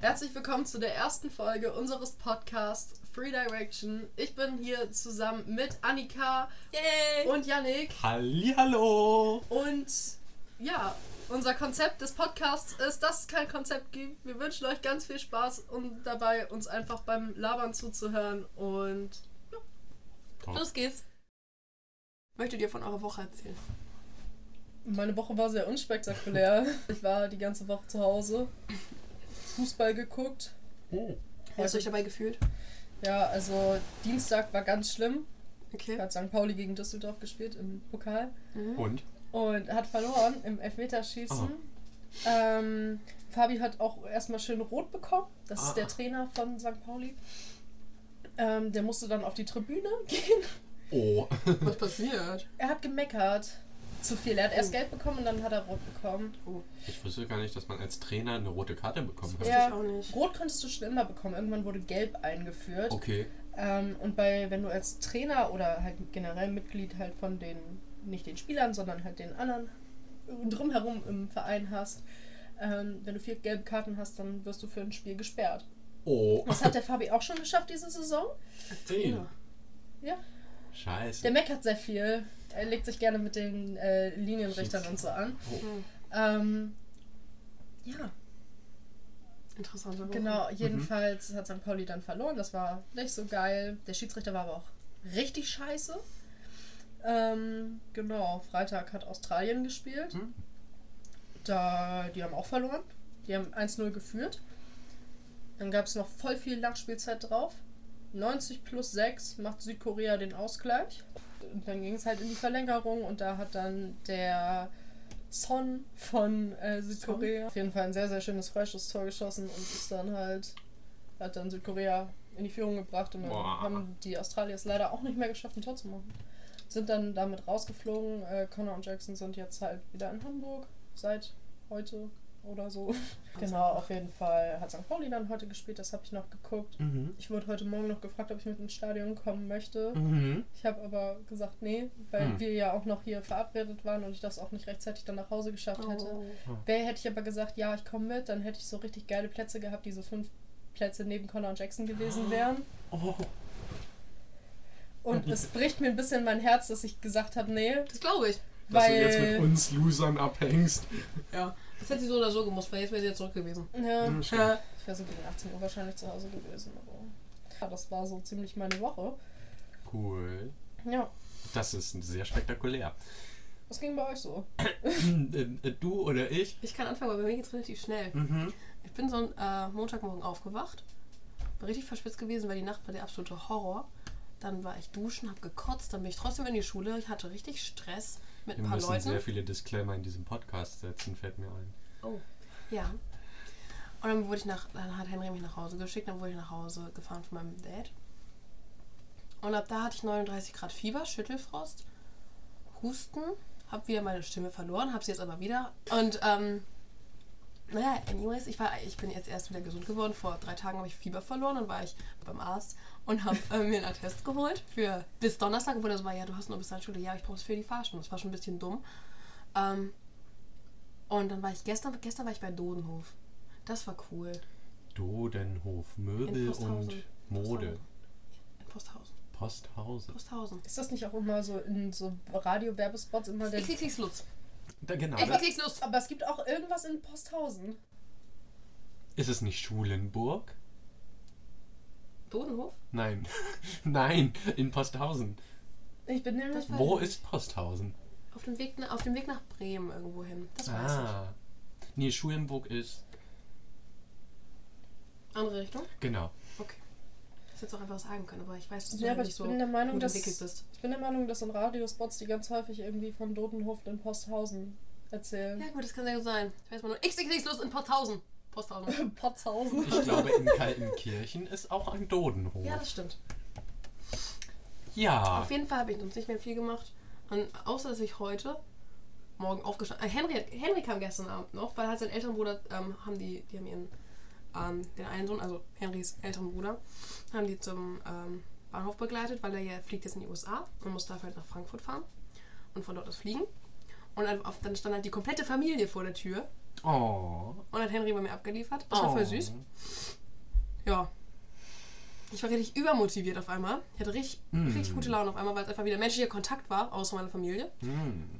Herzlich willkommen zu der ersten Folge unseres Podcasts Free Direction. Ich bin hier zusammen mit Annika Yay! und Yannick. Hallihallo! Und ja, unser Konzept des Podcasts ist, dass es kein Konzept gibt. Wir wünschen euch ganz viel Spaß und dabei uns einfach beim Labern zuzuhören. Und Los geht's. Möchtet ihr von eurer Woche erzählen? meine Woche war sehr unspektakulär. Ich war die ganze Woche zu Hause, Fußball geguckt. Oh. Wie hast du euch dabei gefühlt? Ja, also Dienstag war ganz schlimm. Okay. Hat St. Pauli gegen Düsseldorf gespielt im Pokal. Mhm. Und? und hat verloren im Elfmeterschießen. Ähm, Fabi hat auch erstmal schön rot bekommen. Das Ah. ist der Trainer von St. Pauli. Ähm, der musste dann auf die Tribüne gehen. Oh. Was passiert? Er hat gemeckert. Zu viel. Er hat erst gelb bekommen und dann hat er rot bekommen. Oh, Ich wusste gar nicht, dass man als Trainer eine rote Karte bekommen hat. wusste ich auch nicht. Rot konntest du schon immer bekommen. Irgendwann wurde gelb eingeführt. Okay. Ähm, und bei, wenn du als Trainer oder halt generell Mitglied halt von den, nicht den Spielern, sondern halt den anderen drumherum im Verein hast, ähm, wenn du vier gelbe Karten hast, dann wirst du für ein Spiel gesperrt. Oh. Das hat der Fabi auch schon geschafft diese Saison. Zehn. Ja. Ja. Scheiße. Der meckert sehr viel. Er legt sich gerne mit den äh, Linienrichtern und so an. Oh. Hm. Ähm, ja, Interessante Woche. genau. Jedenfalls hat St. Pauli dann verloren. Das war nicht so geil. Der Schiedsrichter war aber auch richtig scheiße. Ähm, genau, Freitag hat Australien gespielt. Hm. Da, die haben auch verloren. Die haben 1-0 geführt. Dann gab es noch voll viel Nachspielzeit drauf. 90 plus 6 macht Südkorea den Ausgleich. Und dann ging es halt in die Verlängerung und da hat dann der Son von äh, Südkorea auf jeden Fall ein sehr, sehr schönes Freischusstor geschossen und ist dann halt, hat dann Südkorea in die Führung gebracht und dann Boah. haben die Australier es leider auch nicht mehr geschafft, ein Tor zu machen. Sind dann damit rausgeflogen. Äh, Connor und Jackson sind jetzt halt wieder in Hamburg seit heute oder so. genau, auf jeden Fall hat St. Pauli dann heute gespielt, das habe ich noch geguckt. Mhm. Ich wurde heute Morgen noch gefragt, ob ich mit ins Stadion kommen möchte. Mhm. Ich habe aber gesagt, nee, weil Hm. wir ja auch noch hier verabredet waren und ich das auch nicht rechtzeitig dann nach Hause geschafft hätte. Oh. Wäre hätte ich aber gesagt, ja, ich komme mit, dann hätte ich so richtig geile Plätze gehabt, die so fünf Plätze neben Connor und Jackson gewesen wären. Oh. Und es bricht mir ein bisschen mein Herz, dass ich gesagt habe, nee, Das glaube ich. Dass weil du jetzt mit uns Losern abhängst. Ja. Das hätte sie so oder so gemusst, weil jetzt wäre sie ja zurück gewesen. ja, schön. Ja. ich wäre so gegen 18 Uhr wahrscheinlich zu Hause gewesen. Aber ja, das war so ziemlich meine Woche. Cool. Ja, Das ist sehr spektakulär. was ging bei euch so? Äh, du oder ich? Ich kann anfangen, weil bei mir geht's relativ schnell. Mhm. Ich bin so ein äh, Montagmorgen aufgewacht. War richtig verspitzt gewesen, weil die Nacht war der absolute Horror. Dann war ich duschen, hab gekotzt, dann bin ich trotzdem in die Schule. Ich hatte richtig Stress mit Wir ein paar müssen Leuten. sehr viele Disclaimer in diesem Podcast setzen, fällt mir ein. Oh, ja. Und dann wurde ich nach, dann hat Henry mich nach Hause geschickt, dann wurde ich nach Hause gefahren von meinem Dad. Und ab da hatte ich 39 Grad Fieber, Schüttelfrost, Husten, hab wieder meine Stimme verloren, hab sie jetzt aber wieder. Und ähm, naja, anyways, ich war, ich bin jetzt erst wieder gesund geworden. Vor drei Tagen habe ich Fieber verloren, dann war ich beim Arzt und habe äh, mir einen Attest geholt für bis Donnerstag, wo das war, ja, du hast nur bis zur Schule, ja, ich brauche es für die Fahrstunde. Das war schon ein bisschen dumm. Ähm, und dann war ich gestern, gestern war ich bei Dodenhof. Das war cool. Dodenhof, Möbel und Mode. In Posthausen. Posthausen. Posthausen. Ist das nicht auch immer so in so Radio-Werbespots immer der. XXX Lutz. Da, genau. Ich XXX Lutz. Aber es gibt auch irgendwas in Posthausen. ist es nicht Schulenburg? Dodenhof? Nein. Nein, in Posthausen. Ich bin nämlich. Wo ist Posthausen? Auf dem Weg, auf dem Weg nach Bremen irgendwo hin. Das weiß Ah. Nee, Schulenburg ist. ich. Andere Richtung? Genau. Okay. Ich hätte es auch einfach sagen können, aber ich weiß, dass du Ja, halt aber nicht ich so bin der Meinung, gut dass. entwickelt bist. Ich bin der Meinung, dass in Radiospots die ganz häufig irgendwie von Dodenhof in Posthausen erzählen. Ja gut, das kann sehr gut sein. Ich weiß mal nur XXX Lutz in Posthausen. Posthausen. Potzhausen. Ich glaube, in Kaltenkirchen ist auch ein Dodenhof. Ja, das stimmt. Ja. Auf jeden Fall habe ich sonst nicht mehr viel gemacht. Und außer, dass ich heute Morgen aufgestanden äh, Henry, Henry kam gestern Abend noch, weil halt sein Elternbruder ähm, haben die, die haben ihren, ähm, den einen Sohn, also Henrys älteren Bruder, haben die zum ähm, Bahnhof begleitet, weil er ja fliegt jetzt in die USA und muss dafür halt nach Frankfurt fahren und von dort aus fliegen. Und dann, stand halt die komplette Familie vor der Tür Oh. Und hat Henry bei mir abgeliefert. Das war voll süß. Ja. Ich war richtig übermotiviert auf einmal. Ich hatte richtig, Mm. richtig gute Laune auf einmal, weil es einfach wieder menschlicher Kontakt war, außer meiner Familie. Hm.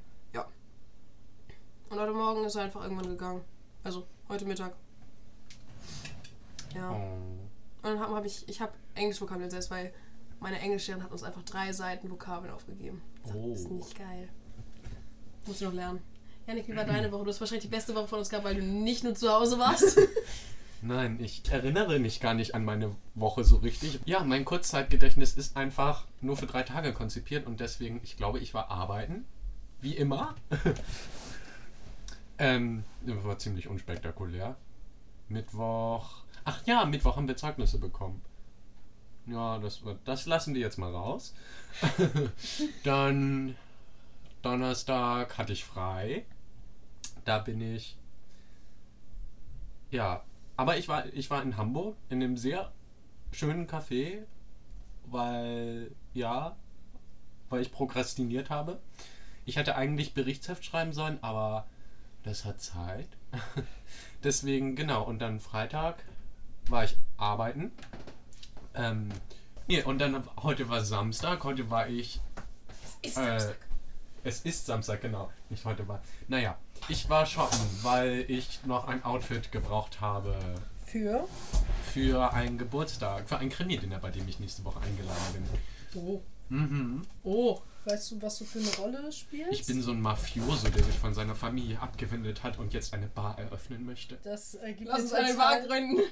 Und heute Morgen ist er einfach irgendwann gegangen. Also heute Mittag. Ja. Oh. Und dann habe hab ich, ich habe Englisch-Vokabeln selbst, weil meine Englischlehrerin hat uns einfach drei Seiten Vokabeln aufgegeben. Das Oh. ist nicht geil. Muss ich noch lernen. Janik, wie war deine Woche? Du hast wahrscheinlich die beste Woche von uns gehabt, weil du nicht nur zu Hause warst. Nein, ich erinnere mich gar nicht an meine Woche so richtig. Ja, mein Kurzzeitgedächtnis ist einfach nur für drei Tage konzipiert und deswegen, ich glaube, ich war arbeiten. Wie immer. ähm, war ziemlich unspektakulär. Mittwoch. Ach ja, Mittwoch haben wir Zeugnisse bekommen. Ja, das, das lassen wir jetzt mal raus. Dann Donnerstag hatte ich frei. Da bin ich. Ja, aber ich war, ich war in Hamburg in einem sehr schönen Café, weil, ja, weil ich prokrastiniert habe. Ich hätte eigentlich Berichtsheft schreiben sollen, aber das hat Zeit. Deswegen, genau, und dann Freitag war ich arbeiten. Ähm, nee, und dann heute war Samstag, heute war ich Ist äh, es ist Samstag, genau. Nicht heute war. Naja, ich war shoppen, weil ich noch ein Outfit gebraucht habe Für? für einen Geburtstag, für ein Krimi-Dinner, bei dem ich nächste Woche eingeladen Oh. bin. Mhm. Oh. Weißt du, was du für eine Rolle spielst? Ich bin so ein Mafioso, der sich von seiner Familie abgewendet hat und jetzt eine Bar eröffnen möchte. Das äh, gibt Lass uns eine Bar gründen.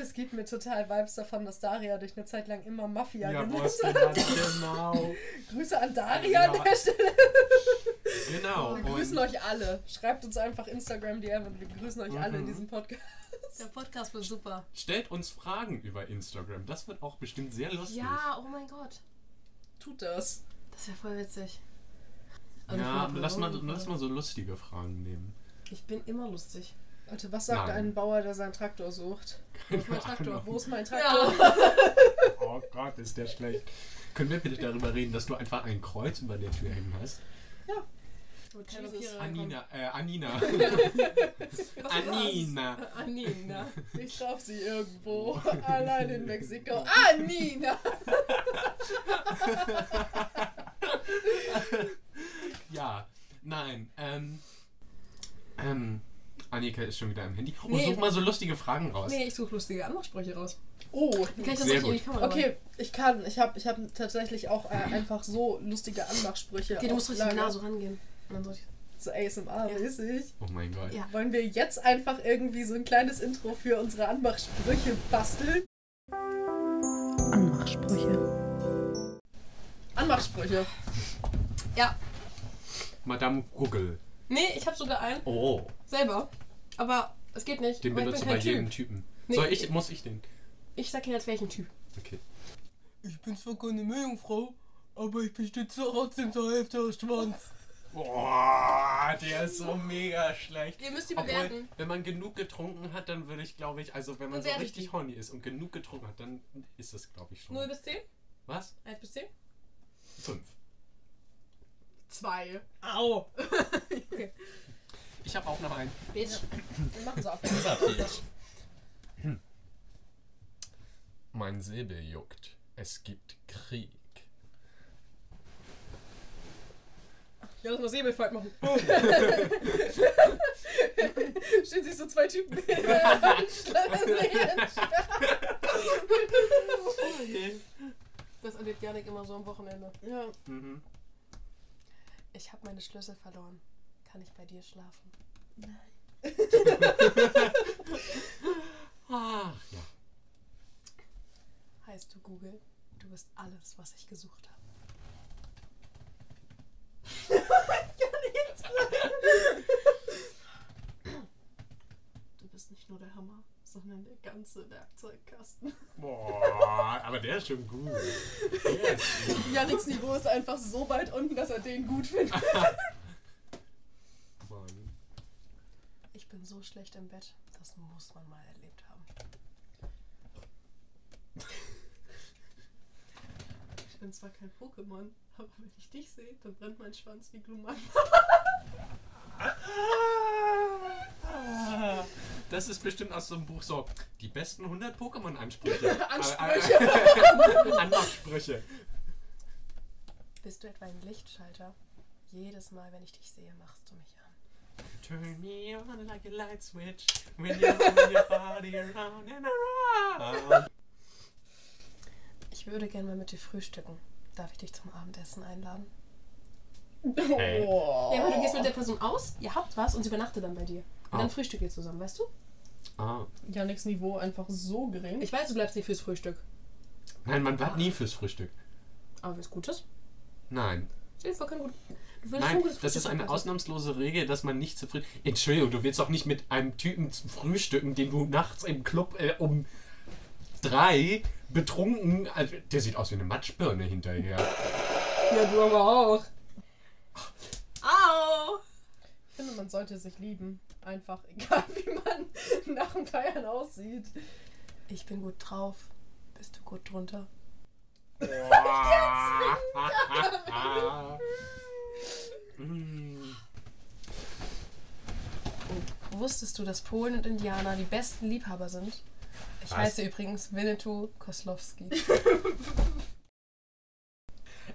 Es gibt mir total Vibes davon, dass Daria dich eine Zeit lang immer Mafia genannt was hat. genau. Grüße an Daria Ja. an der Stelle. Genau. Wir grüßen Und euch alle. Schreibt uns einfach Instagram DM und wir grüßen euch alle in Mhm. diesem Podcast. Der Podcast wird super. stellt uns Fragen über Instagram. Das wird auch bestimmt sehr lustig. Ja, oh mein Gott. Tut das. Das wäre voll witzig. Also Ja, lass mal, lass mal so lustige Fragen nehmen. Ich bin immer lustig. Leute, was sagt Nein. ein Bauer, der seinen Traktor sucht? Wo ist mein Traktor? Wo ist mein Ja. Traktor? Oh Gott, ist der schlecht. Können wir bitte darüber reden, dass du einfach ein Kreuz über der Tür hängen hast? Vampire reinkommen. Anina, äh, Anina. Anina. Anina. Ich traf sie irgendwo. Allein in Mexiko. Ah, Nina! Ja, nein, ähm, ähm, Annika ist schon wieder am Handy. Oh, Nee. such mal so lustige Fragen raus. Nee, ich suche lustige Anmachsprüche raus. Oh, Wie kann ich das Sehr richtig in die gut. Kamera okay, ich kann. Ich habe ich hab tatsächlich auch äh, einfach so lustige Anmachsprüche. Okay, du musst richtig nah so rangehen. Und dann soll ich... So ASMR-mäßig. Oh mein Gott. Ja. Wollen wir jetzt einfach irgendwie so ein kleines Intro für unsere Anmachsprüche basteln? Anmachsprüche. Anmachsprüche. Ja. Madame Google. Nee, ich habe sogar einen. Oh, Selber. Aber es geht nicht. den benutzt du bei jedem Typ. Typen. Nee. Soll ich, muss ich den? Ich sag dir jetzt welchen Typ. Okay. Ich bin zwar keine Meerjungfrau, aber ich besitze trotzdem zur Hälfte aus Schwanz. Boah, der ist so mega schlecht. Ihr müsst die Obwohl, bewerten. wenn man genug getrunken hat, dann würde ich, glaube ich, also wenn man so ich richtig die. horny ist und genug getrunken hat, dann ist das, glaube ich, schon. 0 bis 10? Was? 1 bis 10? Fünf. Zwei. Au. Ich habe auch noch einen. Bitch. Wir machen so ab. Mein Säbel juckt. Es gibt Krieg. Ja, lass mal Säbelfight machen. Stehen sich so zwei Typen. Das erlebt Janik immer so am Wochenende. ja. Mhm. Ich habe meine Schlüssel verloren. Kann ich bei dir schlafen? Ach, ja. Heißt du Google, du bist alles, was ich gesucht habe. Du bist nicht nur der Hammer, sondern der ganze Werkzeugkasten. Boah, aber der ist schon gut. Gut. Janiks Niveau ist einfach so weit unten, dass er den gut findet. Mann. Ich bin so schlecht im Bett. Das muss man mal erlebt haben. Ich bin zwar kein Pokémon, aber wenn ich dich sehe, dann brennt mein Schwanz wie Gluman. Das ist bestimmt aus so einem Buch so, die besten 100 Pokémon-Ansprüche. Ansprüche. Anmachsprüche. Bist du etwa ein Lichtschalter? Jedes Mal, wenn ich dich sehe, machst du mich an. Turn me on like a light switch when you move your body around and around. Ich würde gerne mal mit dir frühstücken. Darf ich dich zum Abendessen einladen? Hey. Oh. Ja, aber du gehst mit der Person aus, ihr habt was und sie übernachtet dann bei dir. Und Ah. dann frühstückt ihr zusammen, weißt du? Ah. Yannicks Niveau einfach so gering. Ich weiß, du bleibst nicht fürs Frühstück. Nein, man bleibt nie fürs Frühstück. Aber was Gutes? Nein. Stell dir vor, kein gut. Nein, das ist eine ausnahmslose Regel, dass man nicht zufrieden. Entschuldigung, du willst doch nicht mit einem Typen zum frühstücken, den du nachts im Club äh, um drei betrunken. Also, der sieht aus wie eine Matschbirne hinterher. Ja, du aber auch. Au! Ich finde, man sollte sich lieben. Einfach, egal wie man nach dem Feiern aussieht. Ich bin gut drauf. Bist du gut drunter? Mm. Wusstest du, dass Polen und Indianer die besten Liebhaber sind? Ich Was? heiße übrigens Winnetou Koslowski.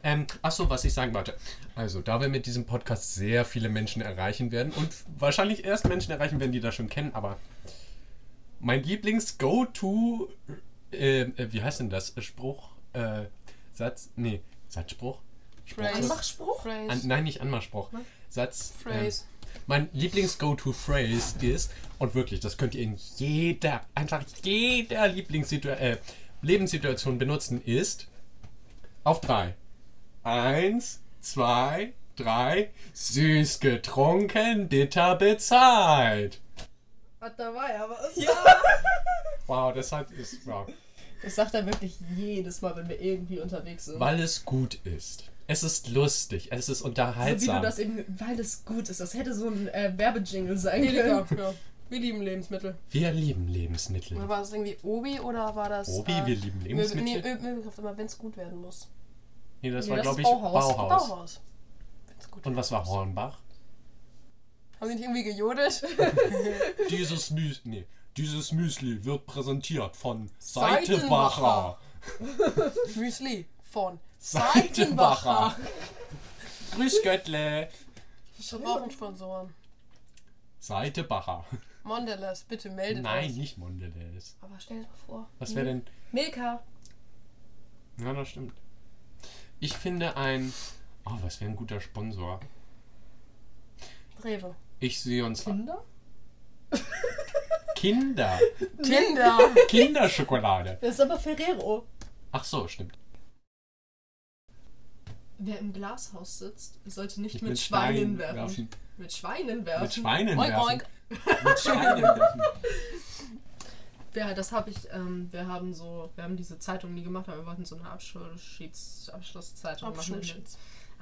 Ähm, achso, was ich sagen wollte. Also, da wir mit diesem Podcast sehr viele Menschen erreichen werden und wahrscheinlich erst Menschen erreichen werden, die das schon kennen, aber mein Lieblings-Go-To, äh, äh, wie heißt denn das? Spruch, äh, Satz, nee, Satzspruch? Spruch. Phrase. Anmachspruch? Phrase. An, nein, nicht Anmachspruch. Satz. Phrase. Ähm, mein Lieblings-Go-To-Phrase ist, und wirklich, das könnt ihr in jeder, einfach jeder Lieblingssitu äh, Lebenssituation benutzen, ist auf drei. Eins, zwei, drei. Süß getrunken, bitter bezahlt. Ah, da war ja was. Wow, das hat ist, wow. Das sagt er wirklich jedes Mal, wenn wir irgendwie unterwegs sind. Weil es gut ist. Es ist lustig, es ist so wie unterhaltsam. du das eben, weil es gut ist. Das hätte so ein äh, Werbejingle sein können. ja. Wir lieben Lebensmittel. Wir lieben Lebensmittel. Oder war das irgendwie Obi oder war das. Obi, äh, wir lieben Lebensmittel. Nee, Möbelkraft, aber wenn es gut werden muss. Nee, das Nee, war, glaube ich, Bauhaus. Bauhaus. Bauhaus. Und was war. Hornbach? Haben sie nicht irgendwie gejodelt? Dieses Müsli, nee, dieses Müsli wird präsentiert von Seitenbacher. Seitenbacher. Müsli von Seitenbacher. Grüß Göttle. Wir brauchen Sponsoren. Seitenbacher. Mondelez, bitte meldet Nein, euch. nicht Mondelez. Aber stell dir mal vor. Was wäre denn? Milka. Ja, das stimmt. Ich finde ein. Oh, was wäre ein guter Sponsor? Rewe. Ich sehe uns. Kinder? Kinder. Kinder. Kinderschokolade. Das ist aber Ferrero. Ach so, stimmt. Wer im Glashaus sitzt, sollte nicht Nicht mit, mit Schweinen werfen. werfen. Mit Schweinen werfen. Mit Schweinen Oink, werfen. oink. Mit Schweinen werfen. Ja, das habe ich, ähm, wir haben so, wir haben diese Zeitung nie gemacht, aber wir wollten so eine Abschlussschieds, Abschlusszeitung machen in,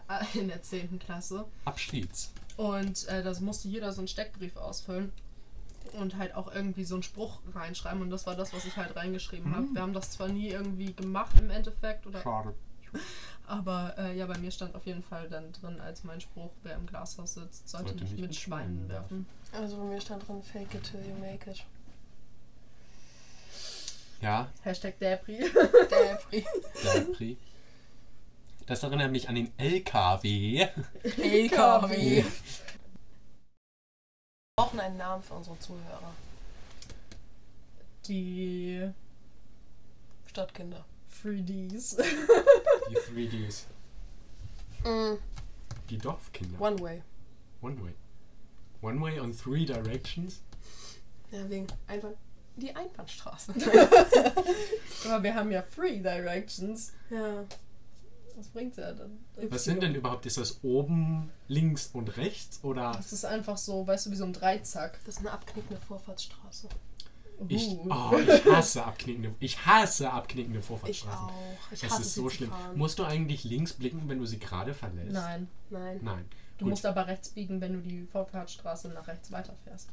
äh, in der 10. Klasse. Abschieds. Und äh, das musste jeder so einen Steckbrief ausfüllen und halt auch irgendwie so einen Spruch reinschreiben. Und das war das, was ich halt reingeschrieben habe. Wir haben das zwar nie irgendwie gemacht im Endeffekt, oder, Schade. aber äh, ja, bei mir stand auf jeden Fall dann drin als mein Spruch, wer im Glashaus sitzt, sollte, Sollte nicht, mit mit Schweinen werfen. Also bei mir stand drin, fake it till you make it. Ja, Hashtag Debris. Der Pri. Depri. Das erinnert mich an den LKW. LKW. Wir brauchen einen Namen für unsere Zuhörer. Die Stadtkinder. 3Ds. Die 3Ds. Mm, Die Dorfkinder. one way. One way. One way on three directions. Ja, wegen einfach die Einbahnstraße. Aber wir haben ja Free Directions. ja. Was bringt's ja dann? Was sind denn überhaupt? Ist das oben, links und rechts? Oder Das ist einfach so, weißt du, wie so ein Dreizack. Das ist eine abknickende Vorfahrtsstraße. Ich, Uh. oh, ich hasse abknickende, ich hasse abknickende Ich Vorfahrtsstraßen. auch. Ich Es hasse ist so schlimm. fahren. Musst du eigentlich links blicken, wenn du sie gerade verlässt? Nein. Nein. Nein. Du Gut. musst aber rechts biegen, wenn du die Vorfahrtsstraße nach rechts weiterfährst.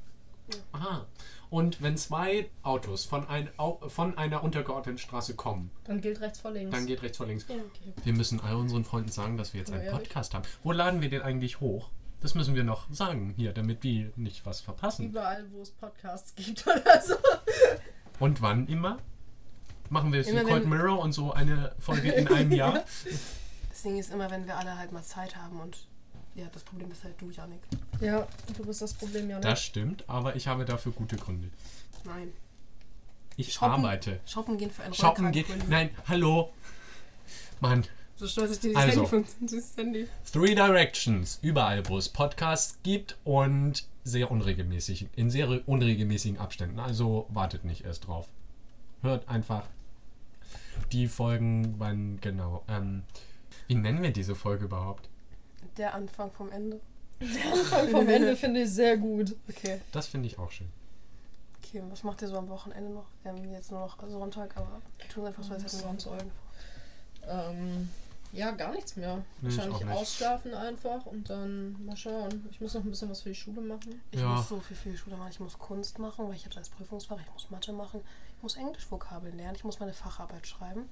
Aha. Und wenn zwei Autos von, ein, von einer untergeordneten Straße kommen, Dann gilt rechts vor links. dann geht rechts vor links. Ja, okay. Wir müssen all unseren Freunden sagen, dass wir jetzt einen? Podcast haben. Wo laden wir den eigentlich hoch? Das müssen wir noch sagen hier, damit wir nicht was verpassen. Überall, wo es Podcasts gibt oder so. Und wann immer? Machen wir jetzt wie Immer Cold Mirror und so eine Folge in einem Jahr? Das Ding ist immer, wenn wir alle halt mal Zeit haben und ja, das Problem ist halt du, Janik. Ja, du bist das Problem, ja Das stimmt, aber ich habe dafür gute Gründe. Nein. Ich Shoppen- arbeite. Shoppen gehen für einen Shoppen geht. Rollkragenpulli. Nein, hallo. Mann. So stolz ich dir Also. dieses Handy von dieses Handy. Three Directions, überall, wo es Podcasts gibt und sehr unregelmäßig, in sehr unregelmäßigen Abständen. Also wartet nicht erst drauf. Hört einfach die Folgen, wann genau. Ähm, wie nennen wir diese Folge überhaupt? Der Anfang vom Ende. Anfang vom Ende finde ich sehr gut. Okay. Das finde ich auch schön. Okay, was macht ihr so am Wochenende noch? Wir haben jetzt nur noch Sonntag, aber wir tun einfach so, als hätten wir noch Sonntag. Ähm, ja, gar nichts mehr. Nee, ich Wahrscheinlich nicht. ausschlafen einfach und dann mal schauen. Ich muss noch ein bisschen was für die Schule machen. Ich Ja. muss so viel für die Schule machen. Ich muss Kunst machen, weil ich habe das als Prüfungsfach. Ich muss Mathe machen. Ich muss Englischvokabeln lernen. Ich muss meine Facharbeit schreiben.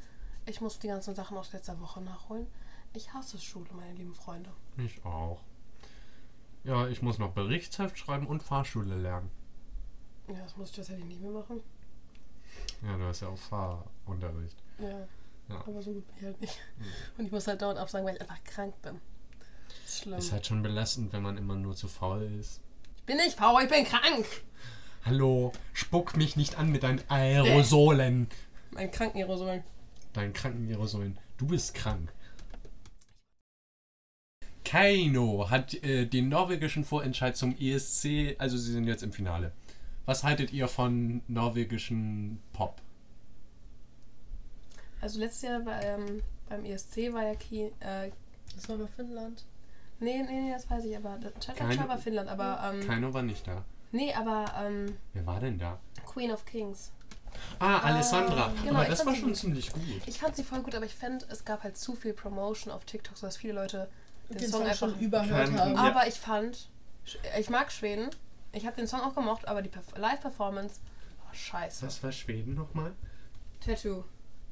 Ich muss die ganzen Sachen aus letzter Woche nachholen. Ich hasse Schule, meine lieben Freunde. Ich auch. Ja, ich muss noch Berichtsheft schreiben und Fahrschule lernen. Ja, das muss ich tatsächlich nicht mehr machen. Ja, du hast ja auch Fahrunterricht. Ja, Ja. aber so gut bin ich halt nicht. Und ich muss halt dauernd absagen, weil ich einfach krank bin. Das ist schlimm. Ist halt schon belastend, wenn man immer nur zu faul ist. ich bin nicht faul, ich bin krank. Hallo, spuck mich nicht an mit deinen Aerosolen. Mein Krankenaerosol. Deinen kranken Aerosolen. Du bist krank. Kaino hat äh, den norwegischen Vorentscheid zum ESC, also sie sind jetzt im Finale. Was haltet ihr von norwegischen Pop? Also letztes Jahr bei, ähm, beim ESC war ja Ki äh, Das war bei Finnland. Nee, nee, nee, das weiß ich, aber Chacha war Finnland, aber ähm, Kaino war nicht da. nee, aber ähm, Wer war denn da? Queen of Kings. Ah, Alessandra. genau, Aber das war schon ziemlich gut. Ich fand sie voll gut, aber ich fand, es gab halt zu viel Promotion auf TikTok, sodass viele Leute den, Den Song Song einfach. schon überhört Kann- haben. Ja. Aber ich fand, ich mag Schweden. Ich habe den Song auch gemocht, aber die Perf- Live-Performance war scheiße. Was war Schweden nochmal? Tattoo.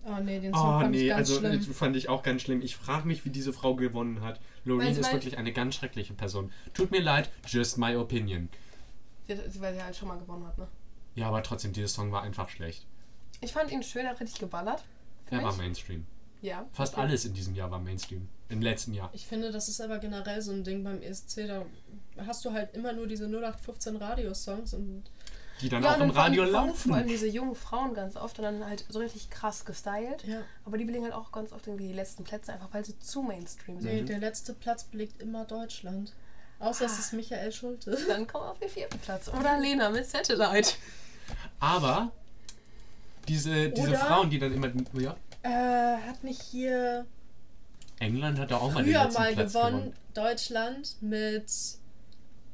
Oh nee, den Song Oh fand ich nee, ganz also schlimm. äh, fand ich auch ganz schlimm. Ich frage mich, wie diese Frau gewonnen hat. Loreen ist wirklich eine ganz schreckliche Person. Tut mir leid, just my opinion. Weil sie halt schon mal gewonnen hat, ne? Ja, aber trotzdem, dieser Song war einfach schlecht. Ich fand ihn schön, er hat richtig geballert. Er war mich. Mainstream. Ja. Fast okay. alles in diesem Jahr war Mainstream. Im letzten Jahr. Ich finde, das ist aber generell so ein Ding beim ESC. Da hast du halt immer nur diese 0815 Radiosongs und Die dann Ja, auch im Radio vor allem- Vor allem laufen. diese jungen Frauen ganz oft und dann halt so richtig krass gestylt. ja. Aber die belegen halt auch ganz oft irgendwie die letzten Plätze, einfach weil sie zu Mainstream sind. Nee, der letzte Platz belegt immer Deutschland. Außer es ist Michael Schulte. Dann kommen wir auf den vierten Platz. Oder Lena mit Satellite. Aber diese, diese Oder- Frauen, die dann immer. Ja, Äh, hat nicht hier England hat da auch mal den früher letzten mal Platz gewonnen, gewonnen. Deutschland mit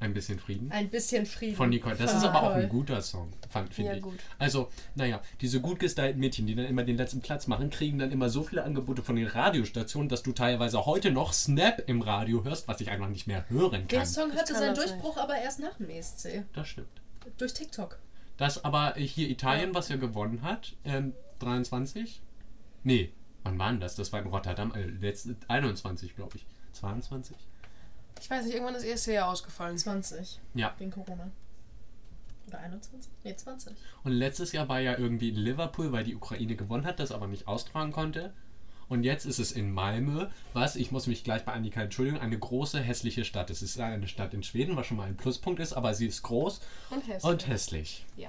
Ein bisschen Frieden. ein bisschen Frieden. Von Nicole. Das Von ist aber auch ein guter Song, fand finde Ja, ich. gut. Also, naja, diese gut gestylten Mädchen, die dann immer den letzten Platz machen, kriegen dann immer so viele Angebote von den Radiostationen, dass du teilweise heute noch Snap im Radio hörst, was ich einfach nicht mehr hören Der kann. Song Ich hatte kann seinen Durchbruch aber erst nach dem ESC. Das stimmt. Durch TikTok. Das aber hier Italien, was ja gewonnen hat, ähm, 23? Nee, wann war denn das? Das war in Rotterdam, äh, letzte, 21, glaube ich. 22? Ich weiß nicht, irgendwann ist ESC ja ausgefallen. 20. Ja. Wegen Corona. Oder 21? Nee, 20. Und letztes Jahr war ja irgendwie in Liverpool, weil die Ukraine gewonnen hat, das aber nicht austragen konnte. Und jetzt ist es in Malmö, was, ich muss mich gleich bei Annika entschuldigen, eine große hässliche Stadt. Es ist eine Stadt in Schweden, was schon mal ein Pluspunkt ist, aber sie ist groß Und hässlich. und hässlich. Ja.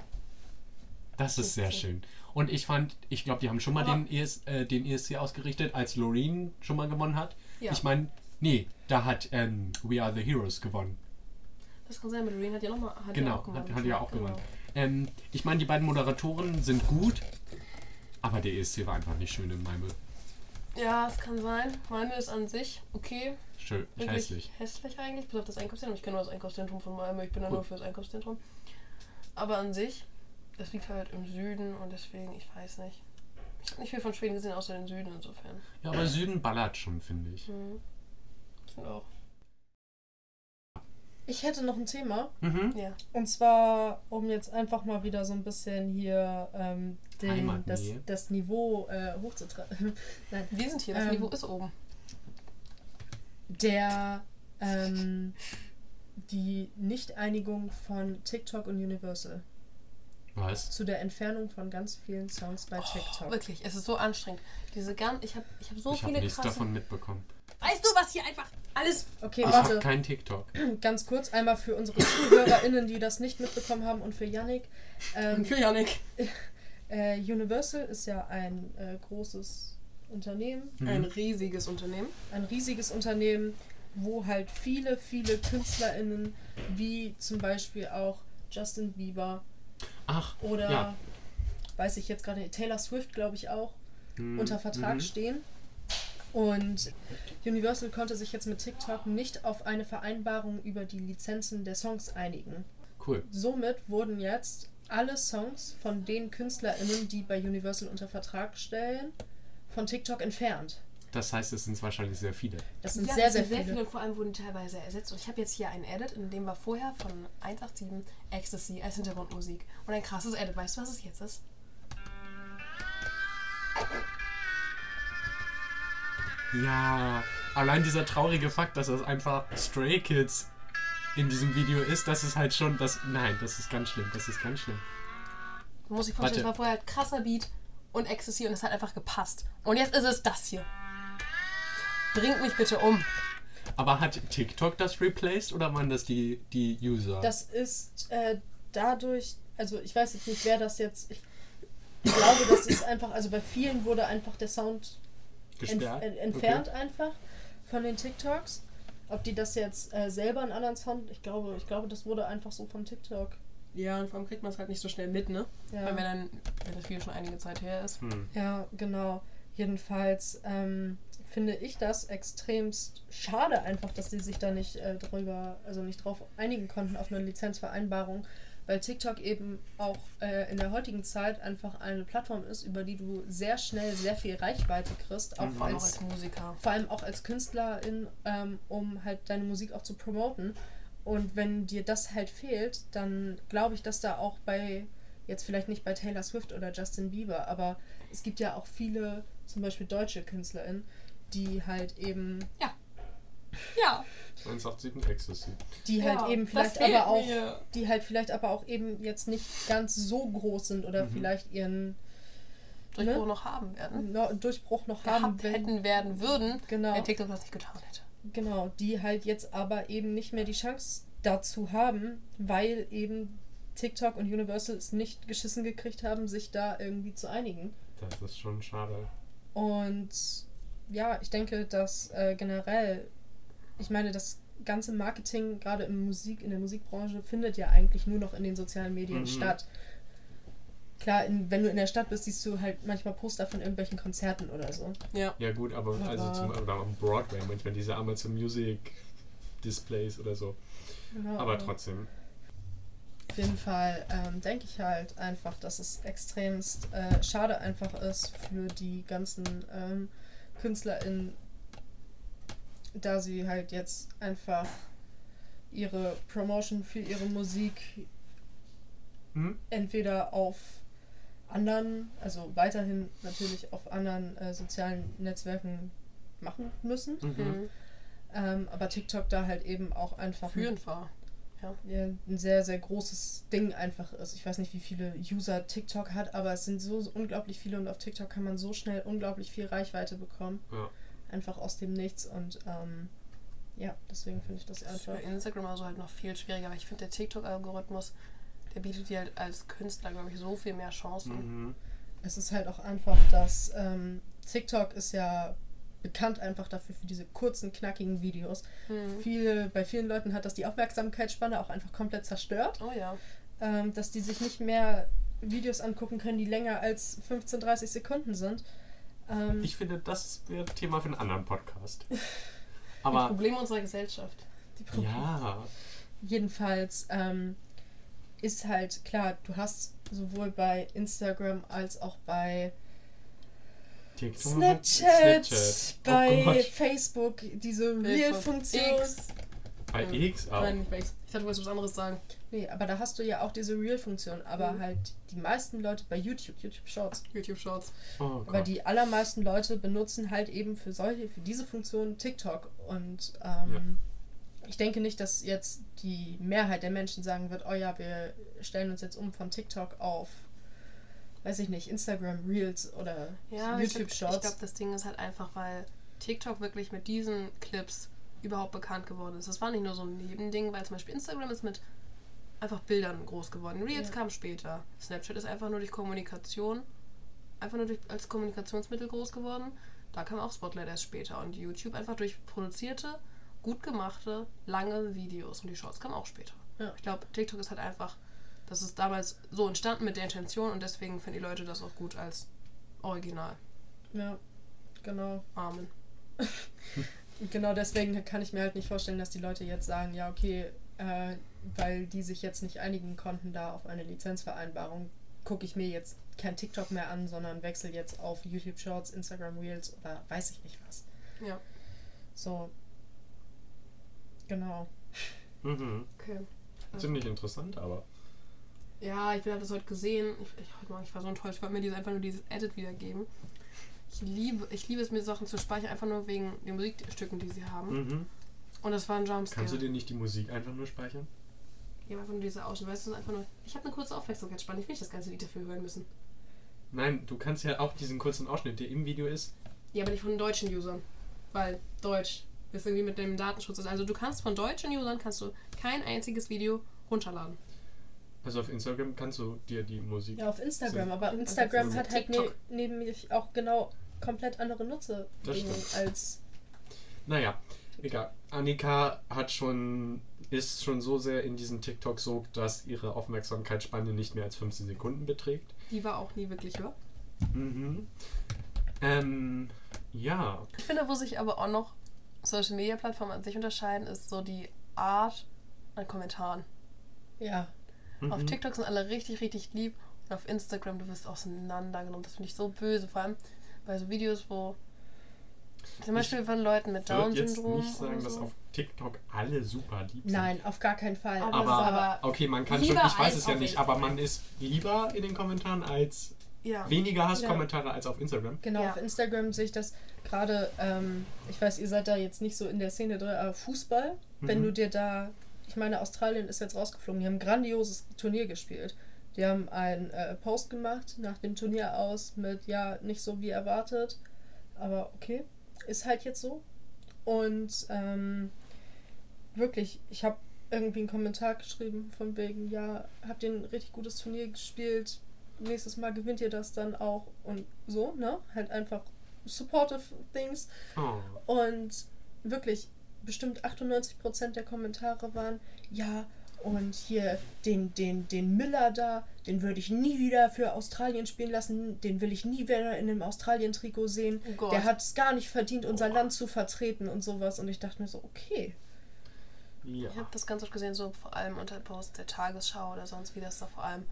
Das ist sehr schön. Und ich fand, ich glaube, die haben schon mal Aber- den, ES, äh, den ESC ausgerichtet, als Loreen schon mal gewonnen hat. Ja. Ich meine, nee, da hat ähm, We Are the Heroes gewonnen. Das kann sein, mit Doreen hat ja nochmal. Genau, ja auch gewonnen. hat, hat ja auch Genau. gewonnen. Ähm, ich meine, die beiden Moderatoren sind gut, aber der ESC war einfach nicht schön in Malmö. Ja, es kann sein. Malmö ist an sich okay. Schön, hässlich. hässlich eigentlich, bis auf das Einkaufszentrum. Ich kenne nur das Einkaufszentrum von Malmö, ich bin da nur für das Einkaufszentrum. Aber an sich, das liegt halt im Süden und deswegen, ich weiß nicht. Ich habe nicht viel von Schweden gesehen, außer den Süden insofern. Ja, aber Süden ballert schon, finde ich. Mhm. Auch. Ich hätte noch ein Thema. Mhm. Ja. Und zwar, um jetzt einfach mal wieder so ein bisschen hier ähm, den, das, das Niveau äh, hochzutreiben. Nein. Wir sind hier, das Ähm, Niveau ist oben. Der ähm, die Nicht-Einigung von TikTok und Universal Was? zu der Entfernung von ganz vielen Songs bei TikTok. Wirklich, es ist so anstrengend. Diese gan ich habe ich hab so ich habe viele nichts krasse. davon mitbekommen. Weißt du, was hier einfach alles. Okay, Ich warte. kein TikTok. Ganz kurz einmal für unsere ZuhörerInnen, die das nicht mitbekommen haben und für Yannick. Ähm, Für Janik. äh, Universal ist ja ein äh, großes Unternehmen, Ein riesiges Unternehmen. ein riesiges Unternehmen, wo halt viele, viele KünstlerInnen, wie zum Beispiel auch Justin Bieber Ach, oder ja. weiß ich jetzt gerade nicht, Taylor Swift, glaube ich auch, Hm, unter Vertrag mhm. stehen. Und Universal konnte sich jetzt mit TikTok nicht auf eine Vereinbarung über die Lizenzen der Songs einigen. Cool. Somit wurden jetzt alle Songs von den KünstlerInnen, die bei Universal unter Vertrag stellen, von TikTok entfernt. Das heißt, es sind wahrscheinlich sehr viele. Das sind Ja, sehr, sehr, sehr viele. viele und vor allem wurden teilweise ersetzt. Und ich habe jetzt hier ein Edit, in dem war vorher von 187 Ecstasy als Hintergrundmusik. Und ein krasses Edit. Weißt du, was es jetzt ist? Ja, allein dieser traurige Fakt, dass das einfach Stray Kids in diesem Video ist, das ist halt schon das. Nein, das ist ganz schlimm. Das ist ganz schlimm. Du musst dich vorstellen, Warte. es war vorher ein krasser Beat und Ecstasy und es hat einfach gepasst. Und jetzt ist es das hier. Bringt mich bitte um. Aber hat TikTok das replaced oder waren das die, die User? Das ist äh, dadurch, also ich weiß jetzt nicht, wer das jetzt. Ich, ich glaube, das ist einfach, also bei vielen wurde einfach der Sound gesperrt? ent, entfernt einfach von den TikToks. Ob die das jetzt äh, selber einen anderen Sound, ich glaube, ich glaube, das wurde einfach so von TikTok. Ja, und vor allem kriegt man es halt nicht so schnell mit, ne? Ja. Weil wenn dann, wenn das Video schon einige Zeit her ist. Okay. Hm. Ja, genau. Jedenfalls ähm, finde ich das extremst schade einfach, dass sie sich da nicht äh, drüber, also nicht drauf einigen konnten auf eine Lizenzvereinbarung, weil TikTok eben auch äh, in der heutigen Zeit einfach eine Plattform ist, über die du sehr schnell sehr viel Reichweite kriegst, auch Mhm. Vor allem auch als als Musiker. vor allem auch als Künstlerin, ähm, um halt deine Musik auch zu promoten. Und wenn dir das halt fehlt, dann glaube ich, dass da auch bei, jetzt vielleicht nicht bei Taylor Swift oder Justin Bieber, aber es gibt ja auch viele, zum Beispiel deutsche KünstlerInnen, die halt eben, Ja. 187 Ecstasy. die Ja, halt eben das vielleicht aber auch, mir. die halt vielleicht aber auch eben jetzt nicht ganz so groß sind oder vielleicht ihren Durchbruch Ne? noch haben werden. no Durchbruch noch haben, Gehabt wenn, hätten werden würden, Genau. wenn TikTok das nicht getan hätte. Genau, die halt jetzt aber eben nicht mehr die Chance dazu haben, weil eben TikTok und Universal es nicht geschissen gekriegt haben, sich da irgendwie zu einigen. Das ist schon schade. Und ja, ich denke, dass äh, generell, ich meine, das ganze Marketing, gerade im Musik, in der Musikbranche, findet ja eigentlich nur noch in den sozialen Medien Mhm. statt. Klar, in, wenn du in der Stadt bist, siehst du halt manchmal Poster von irgendwelchen Konzerten oder so. Ja. Ja gut, aber also Aber- zum oder am Broadway manchmal diese Amazon Music Displays oder so. Genau, Aber trotzdem. Auf jeden Fall ähm, denke ich halt einfach, dass es extremst äh, schade einfach ist für die ganzen ähm, KünstlerInnen, da sie halt jetzt einfach ihre Promotion für ihre Musik Hm? entweder auf anderen, also weiterhin natürlich auf anderen äh, sozialen Netzwerken machen müssen, Mhm. Mhm. ähm, aber TikTok da halt eben auch einfach Führend war. Ja. ja, ein sehr, sehr großes Ding einfach ist. Ich weiß nicht, wie viele User TikTok hat, aber es sind so unglaublich viele und auf TikTok kann man so schnell unglaublich viel Reichweite bekommen. Ja. Einfach aus dem Nichts und ähm, ja, deswegen finde ich das Das ist für einfach. Instagram also halt noch viel schwieriger, weil ich finde, der TikTok-Algorithmus, der bietet dir halt als Künstler, glaube ich, so viel mehr Chancen. Mhm. Es ist halt auch einfach, dass ähm, TikTok ist ja bekannt einfach dafür für diese kurzen, knackigen Videos. Mhm. Viele, bei vielen Leuten hat das die Aufmerksamkeitsspanne auch einfach komplett zerstört. Oh ja. ähm, dass die sich nicht mehr Videos angucken können, die länger als 15, 30 Sekunden sind. Ähm, Ich finde, das wäre Thema für einen anderen Podcast. Die Aber Probleme unserer Gesellschaft. die ja, Jedenfalls ähm, ist halt klar, du hast sowohl bei Instagram als auch bei TikTok, Snapchat, Snapchat. bei oh. Facebook diese Real-Funktion. Bei X auch. Nein, nicht bei X. Ich dachte, du wolltest was anderes sagen. Nee, aber da hast du ja auch diese Real-Funktion. Aber Mhm. halt die meisten Leute bei YouTube, YouTube Shorts, YouTube Shorts. Oh Aber die allermeisten Leute benutzen halt eben für solche, für diese Funktion TikTok und ähm, ich denke nicht, dass jetzt die Mehrheit der Menschen sagen wird, oh ja, wir stellen uns jetzt um von TikTok auf, weiß ich nicht, Instagram Reels oder Ja, ich YouTube glaube, Shorts. glaub, das Ding ist halt einfach, weil TikTok wirklich mit diesen Clips überhaupt bekannt geworden ist. Das war nicht nur so ein Nebending, weil zum Beispiel Instagram ist mit einfach Bildern groß geworden. Reels Ja. kam später. Snapchat ist einfach nur durch Kommunikation, einfach nur durch, als Kommunikationsmittel groß geworden. Da kam auch Spotlight erst später. Und YouTube einfach durch produzierte, gut gemachte, lange Videos. Und die Shorts kamen auch später. Ja. Ich glaube, TikTok ist halt einfach, das ist damals so entstanden mit der Intention und deswegen finden die Leute das auch gut als Original. ja, genau. Amen. Genau deswegen kann ich mir halt nicht vorstellen, dass die Leute jetzt sagen, ja, okay, äh, weil die sich jetzt nicht einigen konnten da auf eine Lizenzvereinbarung, gucke ich mir jetzt kein TikTok mehr an, sondern wechsle jetzt auf YouTube Shorts, Instagram Reels oder weiß ich nicht was. Ja. So. Genau. Mhm. Okay. Ziemlich interessant, aber. Ja, ich habe das heute gesehen. Ich, ich, heute Morgen, ich war so enttäuscht. Ich wollte mir diese, einfach nur dieses Edit wiedergeben. Ich liebe, ich liebe es, mir Sachen zu speichern, einfach nur wegen den Musikstücken, die sie haben. Mhm. Und das war ein Jumpscare. Kannst du dir nicht die Musik einfach nur speichern? Ja, einfach nur diese Ausschnitte. Weißt du, einfach nur. Ich habe eine kurze Aufmerksamkeitsspanne. Ich will nicht das ganze Lied dafür hören müssen. Nein, du kannst ja auch diesen kurzen Ausschnitt, der im Video ist. Ja, aber nicht von deutschen Usern. Weil Deutsch ist irgendwie mit dem Datenschutz. Also du kannst von deutschen Usern kannst du kein einziges Video runterladen. Also auf Instagram kannst du dir die Musik. Ja, auf Instagram, So. aber Also Instagram hat halt ne TikTok. nämlich auch genau komplett andere stimmt. als. Naja, egal. Annika hat schon, ist schon so sehr in diesem TikTok-Sog, dass ihre Aufmerksamkeitsspanne nicht mehr als 15 Sekunden beträgt. Die war auch nie wirklich höher. Mhm. Ähm, ja. Ich finde, wo sich aber auch noch Social Media Plattformen an sich unterscheiden, ist so die Art an Kommentaren. Ja. Mhm. Auf TikTok sind alle richtig, richtig lieb und auf Instagram, du wirst auseinandergenommen. Das finde ich so böse, vor allem bei so Videos, wo zum Beispiel von Leuten mit Ich würde jetzt Down-Syndrom. nicht sagen, oder dass so. auf TikTok alle super lieb sind. Nein, auf gar keinen Fall. Aber- Aber, aber okay, man kann schon, ich weiß es ja nicht, aber man ist lieber in den Kommentaren als Ja. weniger Hasskommentare als auf Instagram. Genau, Ja. auf Instagram sehe ich das gerade, ähm, ich weiß, ihr seid da jetzt nicht so in der Szene drin, aber Fußball, wenn Mhm. du dir da, ich meine, Australien ist jetzt rausgeflogen, die haben ein grandioses Turnier gespielt. Die haben einen äh, Post gemacht nach dem Turnier aus mit, ja, nicht so wie erwartet, aber okay, ist halt jetzt so. Und ähm, wirklich, ich habe irgendwie einen Kommentar geschrieben von wegen, ja, habt ihr ein richtig gutes Turnier gespielt, nächstes Mal gewinnt ihr das dann auch und so, ne? Halt einfach supportive things. Oh. Und wirklich, bestimmt 98% der Kommentare waren, ja, und hier den, den, den Miller da, den würde ich nie wieder für Australien spielen lassen, den will ich nie wieder in einem Australien-Trikot sehen. Oh. Der hat es gar nicht verdient, unser Land zu vertreten und sowas. Und ich dachte mir so, okay. Ja. Ich habe das ganz oft gesehen, so vor allem unter Posts der Tagesschau oder sonst wie, dass da vor allem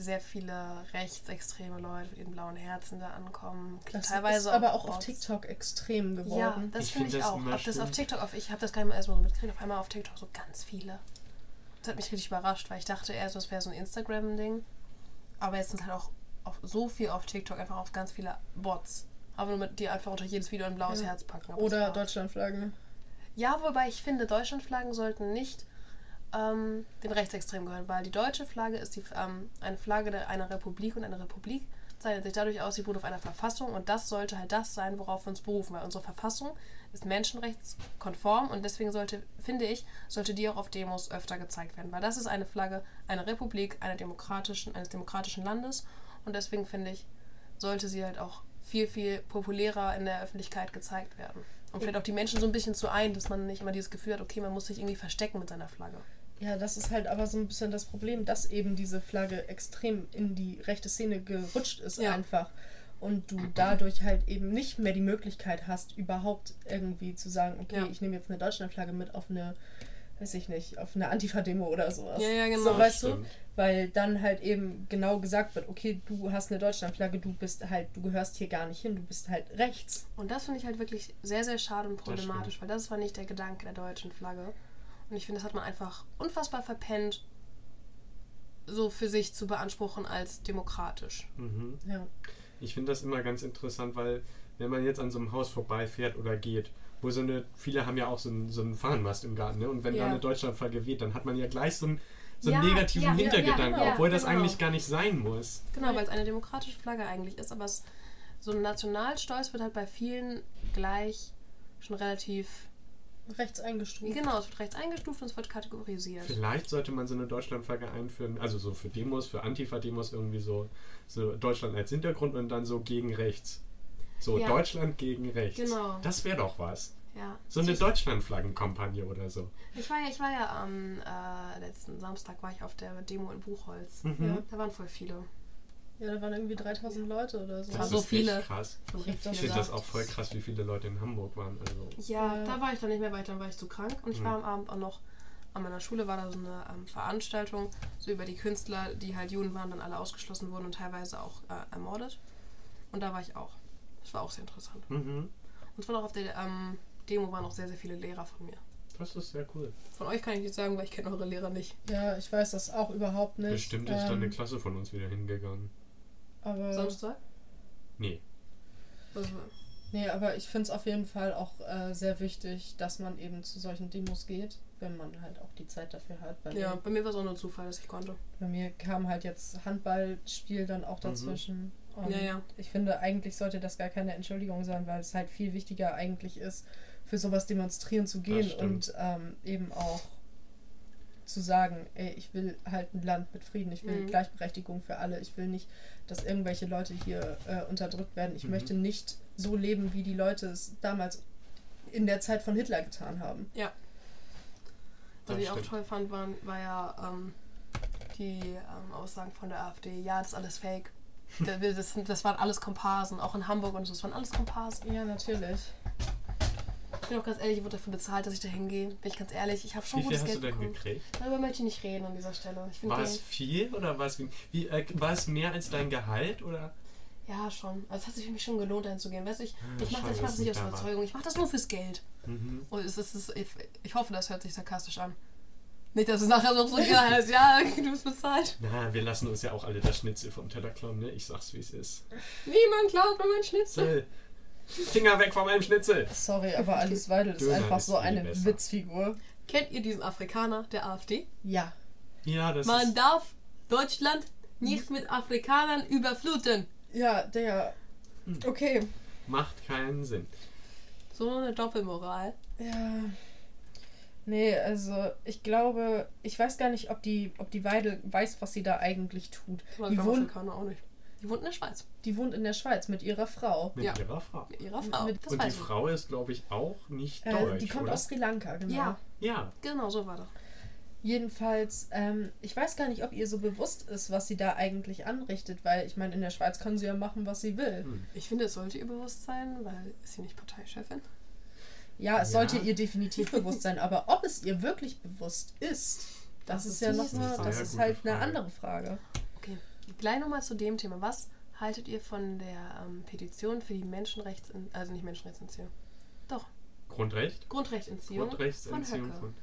sehr viele rechtsextreme Leute mit ihren blauen Herzen da ankommen. Das Teilweise ist aber auch auf. TikTok extrem Ja, geworden. das Ich finde find ich das auch. Ob das auf. TikTok, auf, ich habe das gar nicht mal erstmal so mitgekriegt, auf einmal auf TikTok so ganz viele. Das hat mich richtig überrascht, weil ich dachte erst, das wäre so ein Instagram-Ding. Aber jetzt sind halt auch auf, so viel auf TikTok, einfach auf ganz viele Bots. Aber nur mit die einfach unter jedes Video ein blaues Ja. Herz packen. Oder das war- Deutschlandflagge. Ja, wobei ich finde, Deutschlandflaggen sollten nicht ähm, den Rechtsextremen gehören, weil die deutsche Flagge ist die, ähm, eine Flagge der, einer Republik und eine Republik zeichnet sich dadurch aus, sie beruht auf einer Verfassung und das sollte halt das sein, worauf wir uns berufen, weil unsere Verfassung ist menschenrechtskonform und deswegen sollte, finde ich, sollte die auch auf Demos öfter gezeigt werden, weil das ist eine Flagge einer Republik, einer demokratischen, eines demokratischen Landes und deswegen finde ich, sollte sie halt auch viel, viel populärer in der Öffentlichkeit gezeigt werden. Und vielleicht auch die Menschen so ein bisschen zu ein, dass man nicht immer dieses Gefühl hat, okay, man muss sich irgendwie verstecken mit seiner Flagge. Ja, das ist halt aber so ein bisschen das Problem, dass eben diese Flagge extrem in die rechte Szene gerutscht ist Ja. einfach. Und du dadurch halt eben nicht mehr die Möglichkeit hast, überhaupt irgendwie zu sagen, okay, Ja. ich nehme jetzt eine Deutschlandflagge mit auf eine, weiß ich nicht, auf eine Antifa-Demo oder sowas. Ja, ja, genau. So, Das weißt du? stimmt. Weil dann halt eben genau gesagt wird, okay, du hast eine Deutschlandflagge, du bist halt, du gehörst hier gar nicht hin, du bist halt rechts. Und das finde ich halt wirklich sehr, sehr schade und Das problematisch, weil das war nicht der Gedanke der deutschen Flagge. Und ich finde, das hat man einfach unfassbar verpennt, so für sich zu beanspruchen als demokratisch. Mhm. Ja. Ich finde das immer ganz interessant, weil wenn man jetzt an so einem Haus vorbeifährt oder geht, wo so eine, viele haben ja auch so einen, so einen Fahnenmast im Garten, ne? Und wenn Ja. da eine Deutschlandflagge weht, dann hat man ja gleich so einen, so Ja, einen negativen ja, ja, ja, Hintergedanken, genau, obwohl das genau. eigentlich gar nicht sein muss. Genau, weil es eine demokratische Flagge eigentlich ist, aber es, so ein Nationalstolz wird halt bei vielen gleich schon relativ. Rechts eingestuft. Genau, es wird rechts eingestuft und es wird kategorisiert. Vielleicht sollte man so eine Deutschlandflagge einführen, also so für Demos, für Antifa-Demos irgendwie so, so Deutschland als Hintergrund und dann so gegen rechts. So Ja. Deutschland gegen rechts. Genau. Das wäre doch was. Ja. So eine Deutschlandflaggenkampagne oder so. Ich war ja, ich war ja am äh, letzten Samstag war ich auf der Demo in Buchholz. Mhm. Ja. Da waren voll viele. Ja, da waren irgendwie 3000 Leute oder so. Das so ist viele. echt krass. Ich finde da. das auch voll krass, wie viele Leute in Hamburg waren. Also, Ja, Ja. da war ich dann nicht mehr weiter, dann war ich zu krank und ich Mhm. war am Abend auch noch an meiner Schule war da so eine ähm, Veranstaltung so über die Künstler, die halt Juden waren, dann alle ausgeschlossen wurden und teilweise auch äh, ermordet. Und da war ich auch. Das war auch sehr interessant. mhm. Und es waren auch auf der ähm, Demo waren auch sehr, sehr viele Lehrer von mir. Das ist sehr cool. Von euch kann ich nicht sagen, weil ich kenne eure Lehrer nicht. Ja, ich weiß das auch überhaupt nicht. Bestimmt ist dann eine ähm, Klasse von uns wieder hingegangen. Aber, Samstag? Nee. Also, nee, aber ich finde es auf jeden Fall auch äh, sehr wichtig, dass man eben zu solchen Demos geht, wenn man halt auch die Zeit dafür hat. Bei, ja, mir, bei mir war es auch nur Zufall, dass ich konnte. bei mir kam halt jetzt Handballspiel dann auch dazwischen. Und Ja, ja. Ich finde, eigentlich sollte das gar keine Entschuldigung sein, weil es halt viel wichtiger eigentlich ist, für sowas demonstrieren zu gehen und ähm, eben auch zu sagen, ey, ich will halt ein Land mit Frieden, ich will Mhm. Gleichberechtigung für alle, ich will nicht, dass irgendwelche Leute hier äh, unterdrückt werden. Ich Mhm. möchte nicht so leben, wie die Leute es damals in der Zeit von Hitler getan haben. Was Das ich auch stimmt. toll fand, waren, war ja ähm, die ähm, Aussagen von der AfD. Ja, das ist alles Fake. Das, das waren alles Komparsen, auch in Hamburg und so. Das waren alles Komparsen. Ja, natürlich. Ich bin auch ganz ehrlich, ich wurde dafür bezahlt, dass ich da hingehe. Bin ich ganz ehrlich, ich habe schon Wie viel gutes hast Geld du denn bekommen. gekriegt? Darüber möchte ich nicht reden an dieser Stelle. Ich War es viel oder war es, wie, äh, war es mehr als dein Gehalt? Oder? Ja, schon. Also es hat sich für mich schon gelohnt, einzugehen. Weißt du, ich, Ah, ich mache das, ich mach das nicht aus. Überzeugung. Ich mache das nur fürs Geld. Mhm. Und es ist, es ist, ich, ich hoffe, das hört sich sarkastisch an. Nicht, dass es nachher noch so heißt, ja, du bist bezahlt. Na, wir lassen uns ja auch alle das Schnitzel vom Teller klauen, ne? Ich sag's, wie es ist. Niemand klaut mir mein Schnitzel. Finger weg von meinem Schnitzel! Sorry, aber Alice Weidel ist Döner einfach ist so eine besser. Witzfigur. Kennt ihr diesen Afrikaner der AfD? Ja. Ja, das Man ist. darf Deutschland nicht mit Afrikanern überfluten. Ja, der. Okay. Macht keinen Sinn. So eine Doppelmoral. Ja. Nee, also ich glaube, ich weiß gar nicht, ob die, ob die Weidel weiß, was sie da eigentlich tut. Aber Die wohnt, Afrikaner auch nicht. Die wohnt in der Schweiz. die wohnt in der Schweiz mit ihrer Frau. Mit Ja. ihrer Frau. Mit ihrer Frau. Mit- das Und die. Frau ist, glaube ich, auch nicht Äh, deutsch. die kommt oder? aus Sri Lanka, genau. Ja, Ja. genau so war das. Jedenfalls, ähm, ich weiß gar nicht, ob ihr so bewusst ist, was sie da eigentlich anrichtet, weil ich meine, in der Schweiz kann sie ja machen, was sie will. Hm. Ich finde, es sollte ihr bewusst sein, weil ist sie nicht Parteichefin? Ja, es Ja. sollte ihr definitiv bewusst sein, aber ob es ihr wirklich bewusst ist, das, Das ist ist ja die noch mal, sehr das ist halt eine Frage. andere Frage. Gleich nochmal zu dem Thema. Was haltet ihr von der ähm, Petition für die Menschenrechts... Also nicht Menschenrechtsentziehung. Doch, Grundrecht? Grundrechtsentziehung Grundrechtsentziehung von Höcke. von.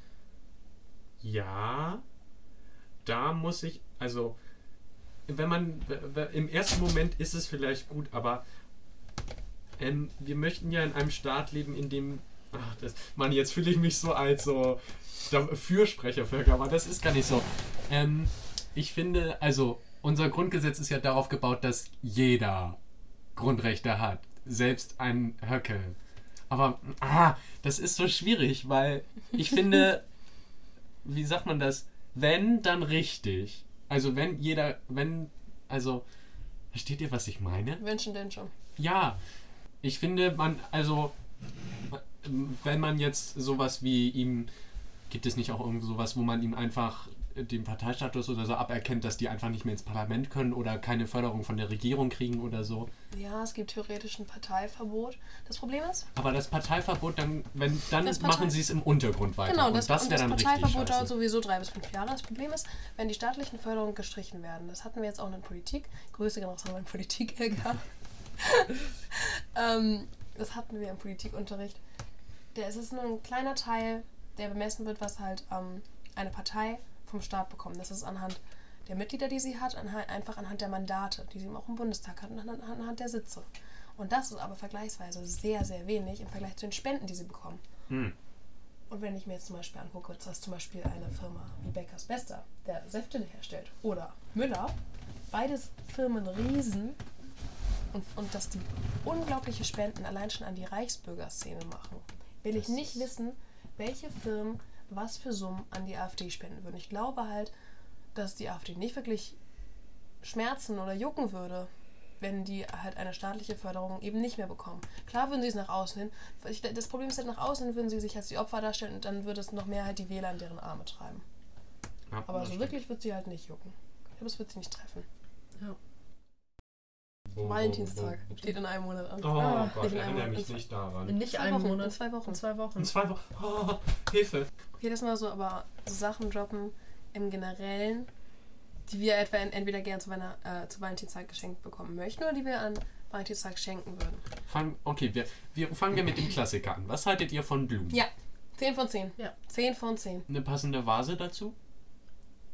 Ja, da muss ich, also, wenn man, im ersten Moment ist es vielleicht gut, aber ähm, wir möchten ja in einem Staat leben, in dem, ach, das, Mann, jetzt fühle ich mich so als so Fürsprecher für aber das ist gar nicht so. Ähm, ich finde, also, unser Grundgesetz ist ja darauf gebaut, dass jeder Grundrechte hat, selbst ein Höcke. Aber, ah, das ist so schwierig, weil ich finde, wie sagt man das? Wenn, dann richtig. Also wenn jeder, wenn, also, versteht ihr, was ich meine? Menschen denn schon. Ja, ich finde, man, also, wenn man jetzt sowas wie ihm, gibt es nicht auch irgend sowas, wo man ihm einfach den Parteistatus oder so aberkennt, dass die einfach nicht mehr ins Parlament können oder keine Förderung von der Regierung kriegen oder so. Ja, es gibt theoretisch ein Parteiverbot. Das Problem ist, Aber das Parteiverbot, dann, wenn, dann Partei- machen sie es im Untergrund weiter. Genau, das, und das und das Parteiverbot dauert sowieso drei bis fünf Jahre. Das Problem ist, wenn die staatlichen Förderungen gestrichen werden, das hatten wir jetzt auch in Politik, Grüße gehen raus an meinen politik LK. ähm, das hatten wir im Politikunterricht. Der, es ist nur ein kleiner Teil, der bemessen wird, was halt ähm, eine Partei vom Staat bekommt. Das ist anhand der Mitglieder, die sie hat, anhand, einfach anhand der Mandate, die sie auch im Bundestag hat und anhand, anhand der Sitze. Und das ist aber vergleichsweise sehr, sehr wenig im Vergleich zu den Spenden, die sie bekommen. Hm. Und wenn ich mir jetzt zum Beispiel angucke, dass zum Beispiel eine Firma wie Beckers Bester, der Säfte herstellt, oder Müller, beides Firmen Riesen und, und dass die unglaubliche Spenden allein schon an die Reichsbürgerszene machen, will ich nicht wissen, welche Firmen was für Summen an die AfD spenden würden. Ich glaube halt, dass die AfD nicht wirklich schmerzen oder jucken würde, wenn die halt eine staatliche Förderung eben nicht mehr bekommen. Klar würden sie es nach außen hin. Das Problem ist halt, nach außen hin würden sie sich als die Opfer darstellen und dann würde es noch mehr halt die Wähler in deren Arme treiben. Ja, Aber so stimmt. wirklich wird sie halt nicht jucken. Ich glaube, es wird sie nicht treffen. Wo- Valentinstag wo- steht in einem Monat an. Oh Ah, Gott, nicht in einem erinnere Monat, mich in nicht In daran. nicht zwei einem Wochen, Monat. in zwei Wochen. In zwei Wochen. In zwei Wochen. Oh, Hilfe. Jedes Mal so aber so Sachen droppen im Generellen, die wir etwa en- entweder gern zu, Weihnacht, äh, zu Valentinstag geschenkt bekommen möchten oder die wir an Valentinstag schenken würden. Fang, okay, wir, wir fangen wir mit dem Klassiker an. Was haltet ihr von Blumen? Ja, 10 von 10. Ja. 10 von 10. Eine passende Vase dazu?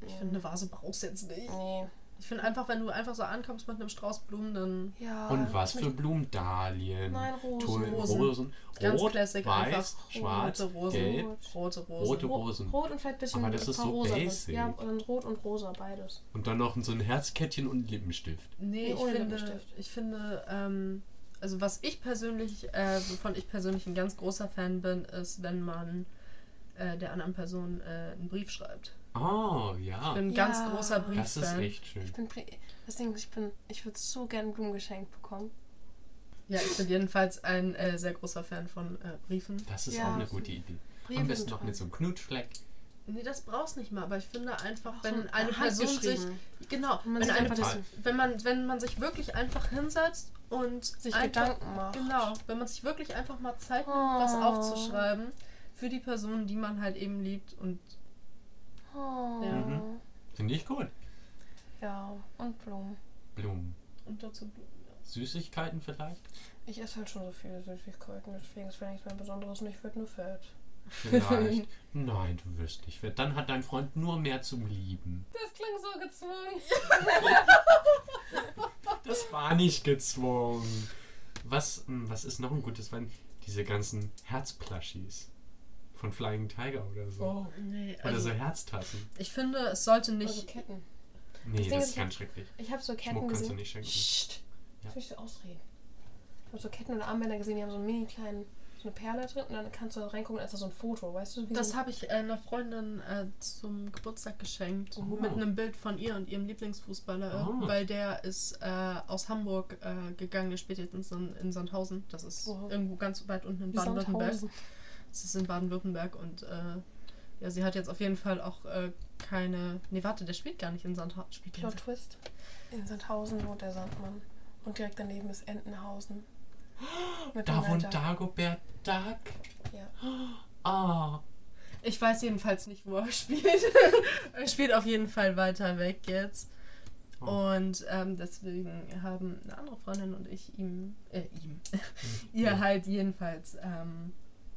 Ich finde, eine Vase brauchst du jetzt nicht. Nee. Ich finde einfach, wenn du einfach so ankommst mit einem Strauß Blumen, dann Ja. Und was für Blumen? Dahlien, Nein, Rosen. Tulpen, Rosen. Rosen. Ganz Rot, classic weiß, einfach. schwarz, Rote Rosen. gelb. rote Rosen. Rote Ro- Rosen. Rot und vielleicht ein bisschen Aber das ist so rosa. basic. Ja, und rot und rosa, beides. Und dann noch so ein Herzkettchen und Lippenstift. Nee, ich ohne finde, Lippenstift. ich finde, ähm, also was ich persönlich, äh, wovon ich persönlich ein ganz großer Fan bin, ist, wenn man äh, der anderen Person äh, einen Brief schreibt. Oh, Ich ja. bin ein Ja. ganz großer Das ist Brieffan. echt schön. Ich bin, deswegen, ich bin, ich würde so gerne Blumen geschenkt bekommen. Ja, ich bin jedenfalls ein äh, sehr großer Fan von äh, Briefen. Das ist Ja. auch eine gute Idee. Briefe Am besten sind noch mit so einem Knutschfleck. Nee, das brauchst nicht mal, aber ich finde einfach, Ach wenn so, eine Person sich, genau, Wenn man wenn, sich eine, wenn man, wenn man sich wirklich einfach hinsetzt und Sich einfach, Gedanken macht. Genau, wenn man sich wirklich einfach mal Zeit nimmt, Oh. was aufzuschreiben für die Person, die man halt eben liebt und Oh. Ja. Mhm. Finde ich gut. Ja, und Blumen. Blumen. und dazu Süßigkeiten vielleicht? Ich esse halt schon so viele Süßigkeiten, deswegen ist es nichts mehr Besonderes und ich werde nur fett. Vielleicht. Nein, du wirst nicht fett. Dann hat dein Freund nur mehr zum Lieben. Das klingt so gezwungen. Das war nicht gezwungen. Was, hm, was ist noch ein gutes Wein? Diese ganzen Herzplushis. Von Flying Tiger oder so. Oh. Nee, Oder also so Herztassen. ich finde, es sollte Also nicht. Ketten. Nee, Ding das ist, ist ganz schrecklich. Ich habe so Ketten Schmuck kannst du gesehen. nicht schenken. Psst. Ja. Ich möchte ausreden. Ich habe so Ketten oder Armbänder gesehen, die haben so einen mini kleinen, so eine Perle drin und dann kannst du da reingucken und dann ist da so ein Foto, weißt du? Wie Das so habe ich äh, einer Freundin äh, zum Geburtstag geschenkt. Oh. Mit einem Bild von ihr und ihrem Lieblingsfußballer. Oh. Weil der ist äh, aus Hamburg äh, gegangen. Der spielt jetzt in, in Sandhausen. Das ist Wow. irgendwo ganz weit unten in Baden-Württemberg. Das ist in Baden-Württemberg und äh, ja, sie hat jetzt auf jeden Fall auch äh, keine. Nee, warte, der spielt gar nicht in Sandhausen. Spielt Plot Twist. In Sandhausen wohnt der Sandmann. Und direkt daneben ist Entenhausen. Mit Da wohnt. Dagobert Duck. Ja. Ah. Ich weiß jedenfalls nicht, wo er spielt. er spielt auf jeden Fall weiter weg jetzt. Oh. Und ähm, deswegen haben eine andere Freundin und ich ihm, äh, ihm, ihr halt jedenfalls ähm,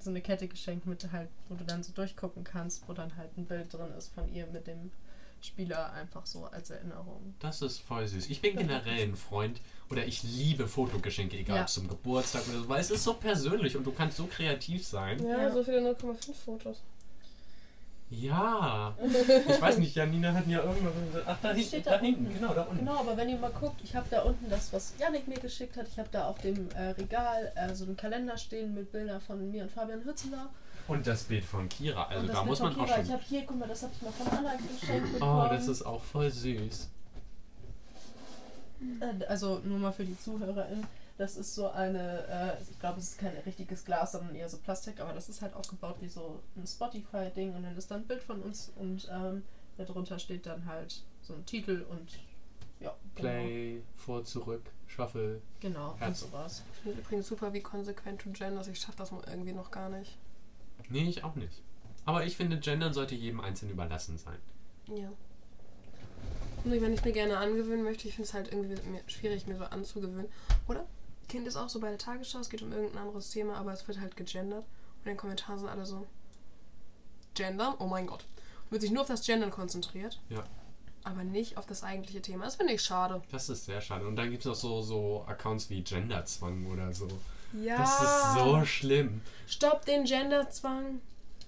so eine Kette geschenkt mit halt, wo du dann so durchgucken kannst, wo dann halt ein Bild drin ist von ihr mit dem Spieler einfach so als Erinnerung. Das ist voll süß. Ich bin generell ein Freund oder ich liebe Fotogeschenke, egal Ja. ob zum Geburtstag oder so, weil es ist so persönlich und du kannst so kreativ sein. Ja, Ja. so viele 0,5 Fotos. Ja. Ich weiß nicht, Janina hat ja irgendwas. Ach, da, hinten, Steht da da hinten, genau, da unten. Genau, aber wenn ihr mal guckt, ich habe da unten das, was Janik mir geschickt hat. Ich habe da auf dem äh, Regal äh, so einen Kalender stehen mit Bildern von mir und Fabian Hützeler. Und das Bild von Kira, also das da mit muss man von auch Kira. schon. Ich habe hier, guck mal, das habe ich mal von Anna geschenkt bekommen. Oh, das ist auch voll süß. Äh, Also nur mal für die ZuhörerInnen. Das ist so eine, äh, ich glaube, es ist kein richtiges Glas, sondern eher so Plastik, aber das ist halt aufgebaut wie so ein Spotify-Ding und dann ist da ein Bild von uns und ähm, darunter steht dann halt so ein Titel und ja, Play, vor, zurück, Shuffle. Genau, genau und Herz. sowas. Ich finde übrigens super, wie konsequent du genders. Ich schaffe das mal irgendwie noch gar nicht. Nee, ich auch nicht. Aber ich finde, Gendern sollte jedem einzeln überlassen sein. Ja. Nee, wenn ich mir gerne angewöhnen möchte, ich finde es halt irgendwie mir schwierig, mir so anzugewöhnen. Oder? Kind ist auch so bei der Tagesschau, es geht um irgendein anderes Thema, aber es wird halt gegendert. Und in den Kommentaren sind alle so. Gendern? Oh mein Gott. Und wird sich nur auf das Gendern konzentriert. Ja. aber nicht auf das eigentliche Thema. Das finde ich schade. Das ist sehr schade. Und dann gibt es auch so, so Accounts wie Genderzwang oder so. Ja. Das ist so schlimm. Stopp den Genderzwang.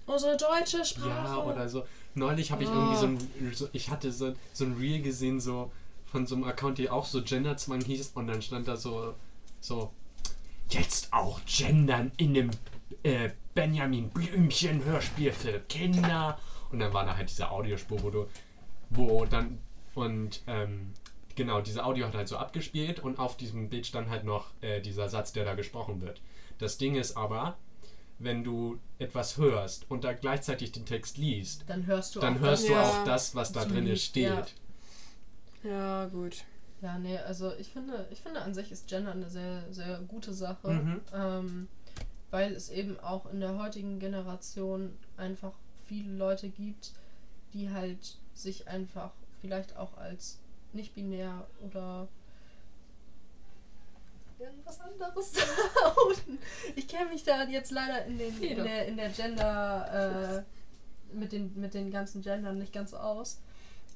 Unsere deutsche Sprache. Ja, oder so. Neulich habe ich Oh. irgendwie so ein, so, ich hatte so, so ein Reel gesehen, so von so einem Account, die auch so Genderzwang hieß und dann stand da so, so, jetzt auch gendern in dem äh, Benjamin Blümchen Hörspiel für Kinder. Und dann war da halt diese Audiospur, wo du, wo dann, und ähm, genau, diese Audio hat halt so abgespielt und auf diesem Bild stand halt noch äh, dieser Satz, der da gesprochen wird. Das Ding ist aber, wenn du etwas hörst und da gleichzeitig den Text liest, Dann hörst du dann auch hörst das. du Ja. auch das, was da drin steht. ja. Ja, gut. Ja, nee, also ich finde, ich finde an sich ist Gender eine sehr, sehr gute Sache, Mhm. ähm, weil es eben auch in der heutigen Generation einfach viele Leute gibt, die halt sich einfach vielleicht auch als nicht binär oder irgendwas anderes. Ich kenne mich da jetzt leider in, den, in, der, in der Gender, äh, mit, den, mit den ganzen Gendern nicht ganz so aus.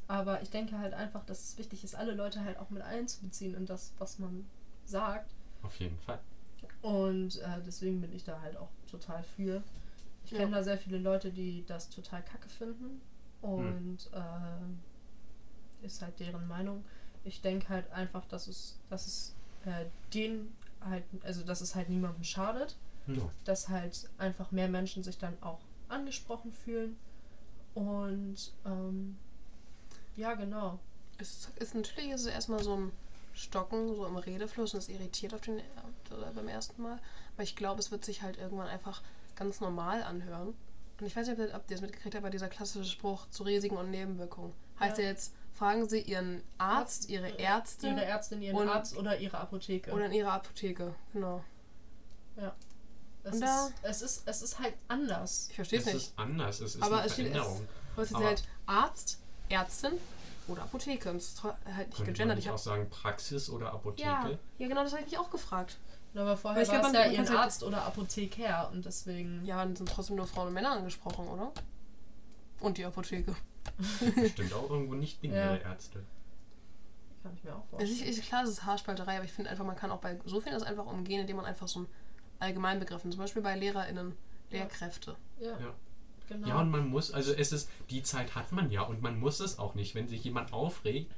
Aber ich denke halt einfach, dass es wichtig ist, alle Leute halt auch mit einzubeziehen in das, was man sagt. Auf jeden Fall. Und äh, deswegen bin ich da halt auch total für. Ich Ja. kenne da sehr viele Leute, die das total kacke finden. Und äh, ist halt deren Meinung. Ich denke halt einfach, dass es, dass es äh, denen halt, also dass es halt niemandem schadet, No. dass halt einfach mehr Menschen sich dann auch angesprochen fühlen. Und ähm, ja, genau. Es ist natürlich ist es erstmal so ein Stocken, so im Redefluss und es irritiert auf den, äh, beim ersten Mal. Aber ich glaube, es wird sich halt irgendwann einfach ganz normal anhören. Und ich weiß nicht, ob ihr das mitgekriegt habt, aber dieser klassische Spruch zu Risiken und Nebenwirkungen. Heißt ja, Ja. jetzt, fragen Sie Ihren Arzt, Ihre Ärzte Ihre Ärztin, ihren und- Arzt oder ihre Apotheke. oder in Ihrer Apotheke. Genau. es, und da- ist, es, ist, es ist halt anders. Ich verstehe Es es nicht. ist anders, es ist Aber eine es steht, es, Veränderung. aber es ist Aber- halt Arzt, Ärztin oder Apotheke. Und es ist halt nicht Könnte gegendert. Ich auch sagen Praxis oder Apotheke? ja, ja, genau, das habe ich mich auch gefragt. Aber vorher Aber ich war es man- ja man ihren Arzt oder Apotheker und deswegen. Ja, dann sind trotzdem nur Frauen und Männer angesprochen, oder? Und die Apotheke. Bestimmt auch irgendwo nicht binäre Ja. Ärzte. Kann ich mir auch Es vorstellen. klar, es ist Haarspalterei, aber ich finde einfach, man kann auch bei so vielen das einfach umgehen, indem man einfach so einen Allgemeinbegriff nimmt. Zum Beispiel bei LehrerInnen. Lehrkräfte. Ja, Ja. Genau. Ja, und man muss, also es ist, die Zeit hat man ja und man muss es auch nicht, wenn sich jemand aufregt.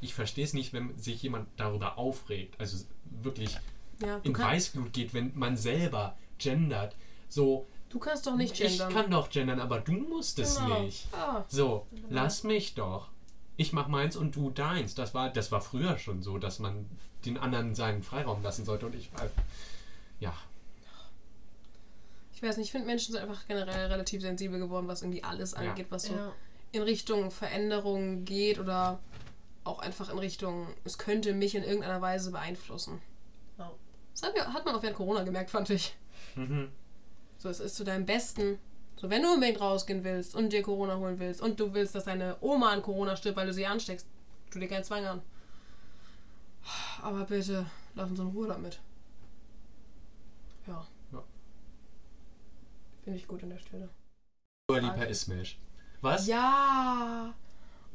Ich verstehe es nicht, wenn sich jemand darüber aufregt. Also wirklich Ja, in kann, Weißblut geht, wenn man selber gendert. So, du kannst doch nicht ich gendern. kann doch gendern, aber du musst es Genau. nicht. Ah, So, lass mich doch. Ich mach meins und du deins. Das war, das war früher schon so, dass man den anderen seinen Freiraum lassen sollte und ich. Ja, ich weiß nicht, ich finde Menschen sind einfach generell relativ sensibel geworden, was irgendwie alles Ja. angeht, was so ja. in Richtung Veränderung geht oder auch einfach in Richtung, es könnte mich in irgendeiner Weise beeinflussen. Ja. Das hat man auch während Corona gemerkt, fand ich. mhm. So, es ist zu deinem Besten. So, wenn du unbedingt rausgehen willst und dir Corona holen willst und du willst, dass deine Oma an Corona stirbt, weil du sie ansteckst, tu dir keinen Zwang an. Aber bitte, lass uns in Ruhe damit. Ja. Ja. Finde ich gut an der Stelle. Dua Lipa ist Smash. Was? Ja!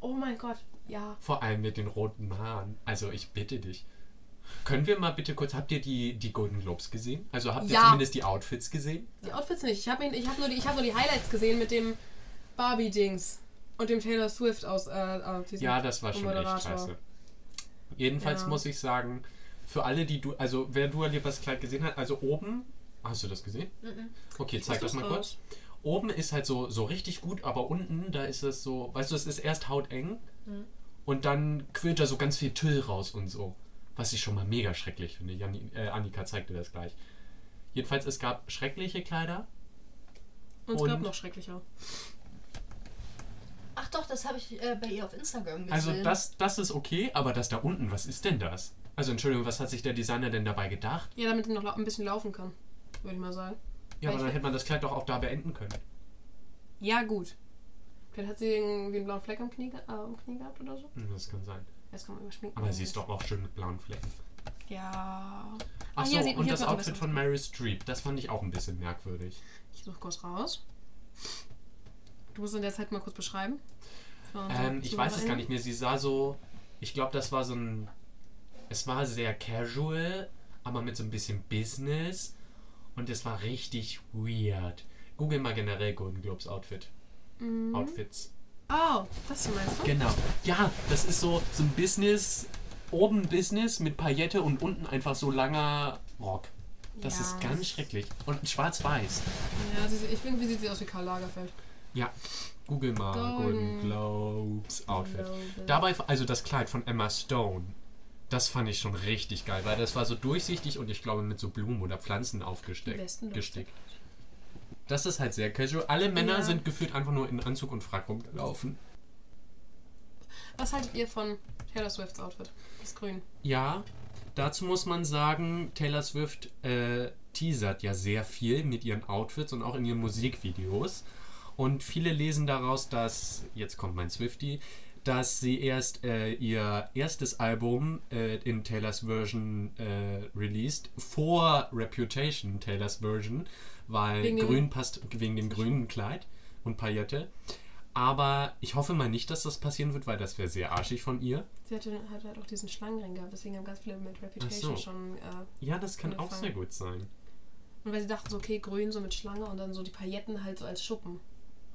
Oh mein Gott, ja. Vor allem mit den roten Haaren. Also ich bitte dich. Können wir mal bitte kurz, habt ihr die, die Golden Globes gesehen? Also habt ihr Ja. zumindest die Outfits gesehen? Die Outfits nicht. Ich habe hab nur, die- ich hab nur die Highlights gesehen mit dem Barbie-Dings und dem Taylor Swift aus, äh, diesem Ja, das war schon echt scheiße. Jedenfalls Ja. muss ich sagen, für alle, die du, also wer Dua Lipas Kleid gesehen hat, also oben, hast du das gesehen? Mhm. Okay, zeig das Ist mal raus? kurz. Oben ist halt so, so richtig gut, aber unten, da ist es so, weißt du, es ist erst hauteng Mhm. und dann quillt da so ganz viel Tüll raus und so. Was ich schon mal mega schrecklich finde. Janni, äh, Annika zeigte das gleich. Jedenfalls, es gab schreckliche Kleider. Und es Und- gab noch schrecklicher. Ach doch, das habe ich äh, bei ihr auf Instagram gesehen. Also das, das ist okay, aber das da unten, was ist denn das? Also Entschuldigung, was hat sich der Designer denn dabei gedacht? Ja, damit sie noch ein bisschen laufen kann, würde ich mal sagen. Ja, Weil aber dann hätte man das Kleid doch auch da beenden können. Ja, gut. Vielleicht hat sie irgendwie einen blauen Fleck am Knie, äh, am Knie gehabt oder so. Hm, Das kann sein. Das kann man überschminken. Aber sie ist doch auch schön mit blauen Flecken. Ja. Ach so, hier sieht- und das Outfit von Mary Streep, das fand ich auch ein bisschen merkwürdig. Ich suche kurz raus. Du musst in der Zeit mal kurz beschreiben. Ähm, ich weiß es gar nicht mehr. Sie sah so. Ich glaube, das war so ein. Es war sehr casual, aber mit so ein bisschen Business. Und es war richtig weird. Google mal generell Golden Globes Outfit. Mhm. Outfits. Oh, das meinst du? Genau. Ja, das ist so, so ein Business. Oben Business mit Paillette und unten einfach so langer Rock. Das Ja. ist ganz schrecklich. Und schwarz-weiß. Ja, sie, ich finde, wie sieht sie aus wie Karl Lagerfeld? Ja. Google mal Golden Golden Globes Outfit. Globes. Dabei, also das Kleid von Emma Stone, das fand ich schon richtig geil, weil das war so durchsichtig und ich glaube mit so Blumen oder Pflanzen aufgesteckt. gestickt. Das ist halt sehr casual. Alle Männer Ja. sind gefühlt einfach nur in Anzug und Frack rumgelaufen. Was haltet ihr von Taylor Swifts Outfit? Das Grün. Ja, dazu muss man sagen, Taylor Swift äh, teasert ja sehr viel mit ihren Outfits und auch in ihren Musikvideos. Und viele lesen daraus, dass, jetzt kommt mein Swifty, dass sie erst äh, ihr erstes Album äh, in Taylors Version äh, released, vor Reputation, Taylors Version, weil Wegen grün passt wegen dem grünen Kleid und Paillette. Aber ich hoffe mal nicht, dass das passieren wird, weil das wäre sehr arschig von ihr. Sie hatte, hat halt auch diesen Schlangenring gehabt, deswegen haben ganz viele mit Reputation so. schon. Äh, Ja, das kann auch Angefangen. sehr gut sein. und weil sie dachten so, okay, grün so mit Schlange und dann so die Pailletten halt so als Schuppen.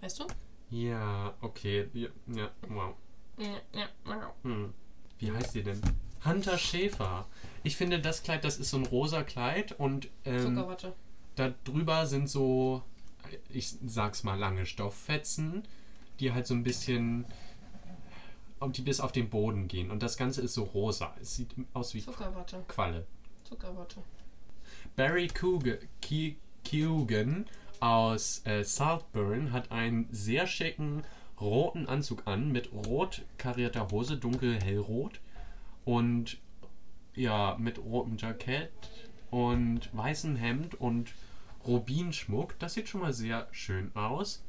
Weißt du? Ja, okay. Ja, ja wow. Hm. Wie heißt die denn? Hunter Schäfer. Ich finde, das Kleid, das ist so ein rosa Kleid und ähm, Zuckerwatte. da drüber sind so, ich sag's mal, lange Stofffetzen, die halt so ein bisschen, und die bis auf den Boden gehen. Und das Ganze ist so rosa. Es sieht aus wie Zuckerwatte. Qualle. Zuckerwatte. Barry Coogan, aus äh, Southburn hat einen sehr schicken roten Anzug an mit rot karierter Hose, dunkel hellrot und ja, mit rotem Jackett und weißem Hemd und Rubinschmuck. Das sieht schon mal sehr schön aus.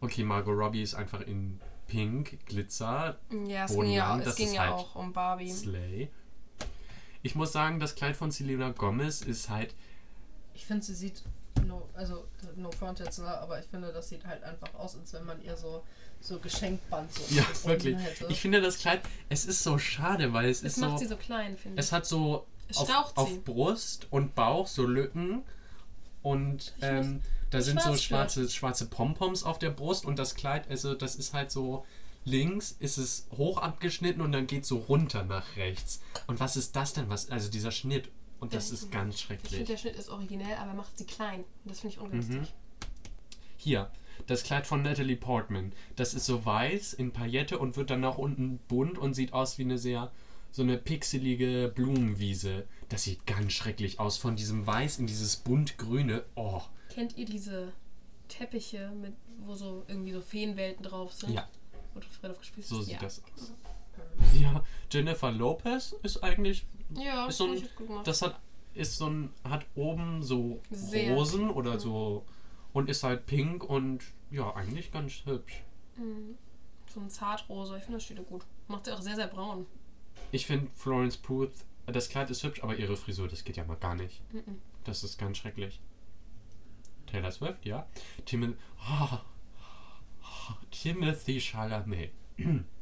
Okay, Margot Robbie ist einfach in Pink, Glitzer, Ja, es ging Bodenlang, ja, das es ging ist ja halt auch um Barbie. Slay. Ich muss sagen, das Kleid von Selena Gomez ist halt Ich finde, sie sieht, no, also no front jetzt, ne, aber ich finde, das sieht halt einfach aus, als wenn man ihr so, so Geschenkband so Ja, wirklich. hätte. Ich finde das Kleid, es ist so schade, weil es, Es ist macht so, sie so klein, finde ich. es hat so Es auf, auf. Brust und Bauch so Lücken und ähm, da sind so schwarze, schwarze Pompoms auf der Brust und das Kleid, also das ist halt so links ist es hoch abgeschnitten und dann geht so runter nach rechts. Und was ist das denn? Was, also dieser Schnitt. Und das ist ganz ich finde, schrecklich. der Schnitt ist originell, aber er macht sie klein. Und das finde ich ungünstig. Mhm. Hier, das Kleid von Natalie Portman. Das ist so weiß in Paillette und wird dann nach unten bunt und sieht aus wie eine sehr, so eine pixelige Blumenwiese. Das sieht ganz schrecklich aus. Von diesem Weiß in dieses buntgrüne. Oh, Kennt ihr diese Teppiche, mit, wo so irgendwie so Feenwelten drauf sind? ja, Wo du aufgespielt so hast? sieht ja. das aus. Ja, Jennifer Lopez ist eigentlich, Ja, Ist so ein- das hat, ist so ein, hat oben so Sehr. Rosen oder so und ist halt pink und ja, eigentlich ganz hübsch. Mhm. So ein Zartrosa, ich finde das steht gut. Macht sie auch sehr, sehr braun. Ich finde Florence Puth, das Kleid ist hübsch, aber ihre Frisur, das geht ja mal gar nicht. Mhm. Das ist ganz schrecklich. Taylor Swift, ja. Tim oh, oh, Timothy Chalamet.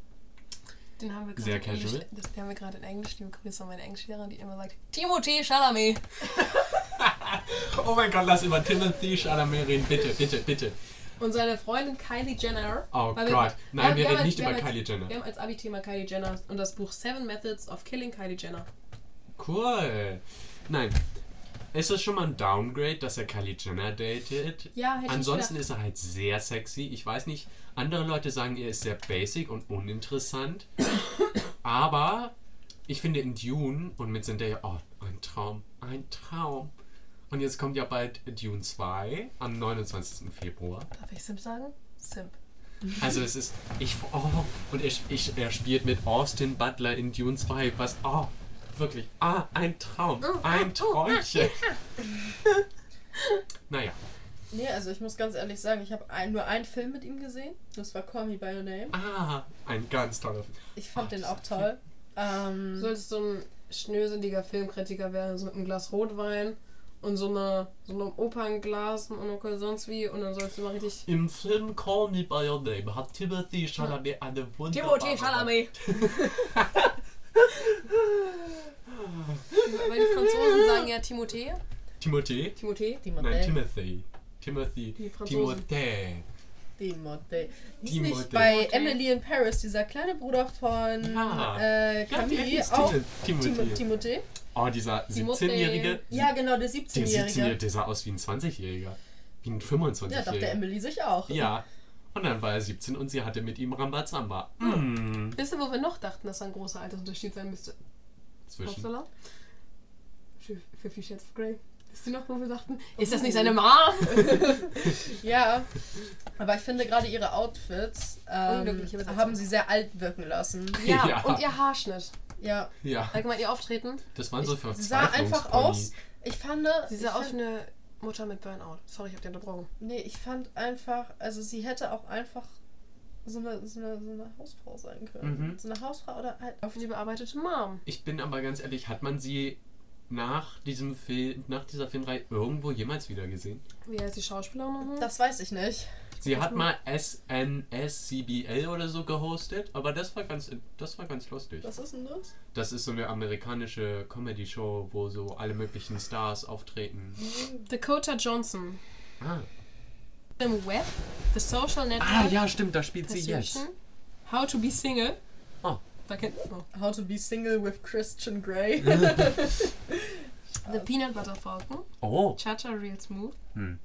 Den haben wir gerade Sehr in Englisch, casual. das, den haben wir gerade in Englisch. Liebe Grüße an meine Englischlehrerin, die immer sagt, Timothée Chalamet. Oh mein Gott, lass über Timothy Chalamet reden. Bitte, bitte, bitte. Und seine Freundin Kylie Jenner. Oh Gott. Nein, wir haben reden nicht über haben als- Kylie Jenner. Wir haben als Abi-Thema Kylie Jenner und das Buch Seven Methods of Killing Kylie Jenner. Cool. Nein. Es ist schon mal ein Downgrade, dass er Kylie Jenner datet. Ja, hätte Ansonsten ich ist er halt sehr sexy. Ich weiß nicht, andere Leute sagen, er ist sehr basic und uninteressant. Aber ich finde in Dune und mit Zendaya, oh, ein Traum, ein Traum. Und jetzt kommt ja bald Dune 2 am 29. Februar. Darf ich Simp sagen? Simp. Also es ist, ich, oh, und er, ich, er spielt mit Austin Butler in Dune 2, was, oh, wirklich, ah, ein Traum, ein Träumchen. naja, Nee, also ich muss ganz ehrlich sagen, ich habe ein, nur einen Film mit ihm gesehen. Das war Call Me By Your Name. ah, ein ganz toller Film. Ich fand Ach, den auch toll. Ähm, Du solltest so ein schnöseliger Filmkritiker werden, so mit einem Glas Rotwein und so eine so einem Opernglas und Monokel sonst wie und dann sollst du mal richtig. Im Film Call Me By Your Name hat Timothy Chalamet eine wunderbare... Timothée Chalamet! Weil die Franzosen sagen ja Timothée. Timothée? Timothée. Nein, Timothée. Timothy. Timothy. Die Franzosen. Timothée. Timothée. Timothée. nicht bei Timothée. Emily in Paris, dieser kleine Bruder von Ja. äh, Ja, der Camille, hieß auch Tim- Timothée. Timothée? Oh, dieser Timothée. 17-Jährige. Ja, genau, der Der 17-Jährige. 17-Jährige, der sah aus wie ein 20-Jähriger. Wie ein 25-Jähriger. Ja, dachte Emily sich auch. Ja. Und dann war er 17 und sie hatte mit ihm Rambazamba. Mm. Wisst ihr, wo wir noch dachten, dass da ein großer Altersunterschied sein müsste? Zwischen. Für Fifty Shades of Grey. Wisst ihr noch, wo wir dachten, ist das nicht seine Mom? Ja, aber ich finde gerade ihre Outfits ähm, haben sie sehr alt wirken lassen. Ja, Ja. und ihr Haarschnitt. Ja, Ja, Allgemein ihr Auftreten. das waren so sie sah einfach aus. Ich fand, Sie sah aus wie eine Mutter mit Burnout. Sorry, ich hab die unterbrochen. nee, ich fand einfach, also sie hätte auch einfach so eine, so eine, so eine Hausfrau sein können. Mhm. So eine Hausfrau oder halt. Auf die bearbeitete Mom. Ich bin aber ganz ehrlich, hat man sie nach diesem Film, nach dieser Filmreihe irgendwo jemals wieder gesehen? Wie heißt die Schauspielerin nochmal? Das weiß ich nicht. Sie hat mal SNSCBL oder so gehostet, aber das war ganz, das war ganz lustig. Was ist denn das? Das ist so eine amerikanische Comedy-Show, wo so alle möglichen Stars auftreten. Dakota Johnson. Ah, Im Web, The Social Network. ah ja, stimmt, da spielt sie jetzt. Persuasion, How to be Single. Oh. Da kennt oh. How to be single with Christian Grey. The Peanut Butter Falcon. Oh. Cha-Cha Real Smooth. Hm.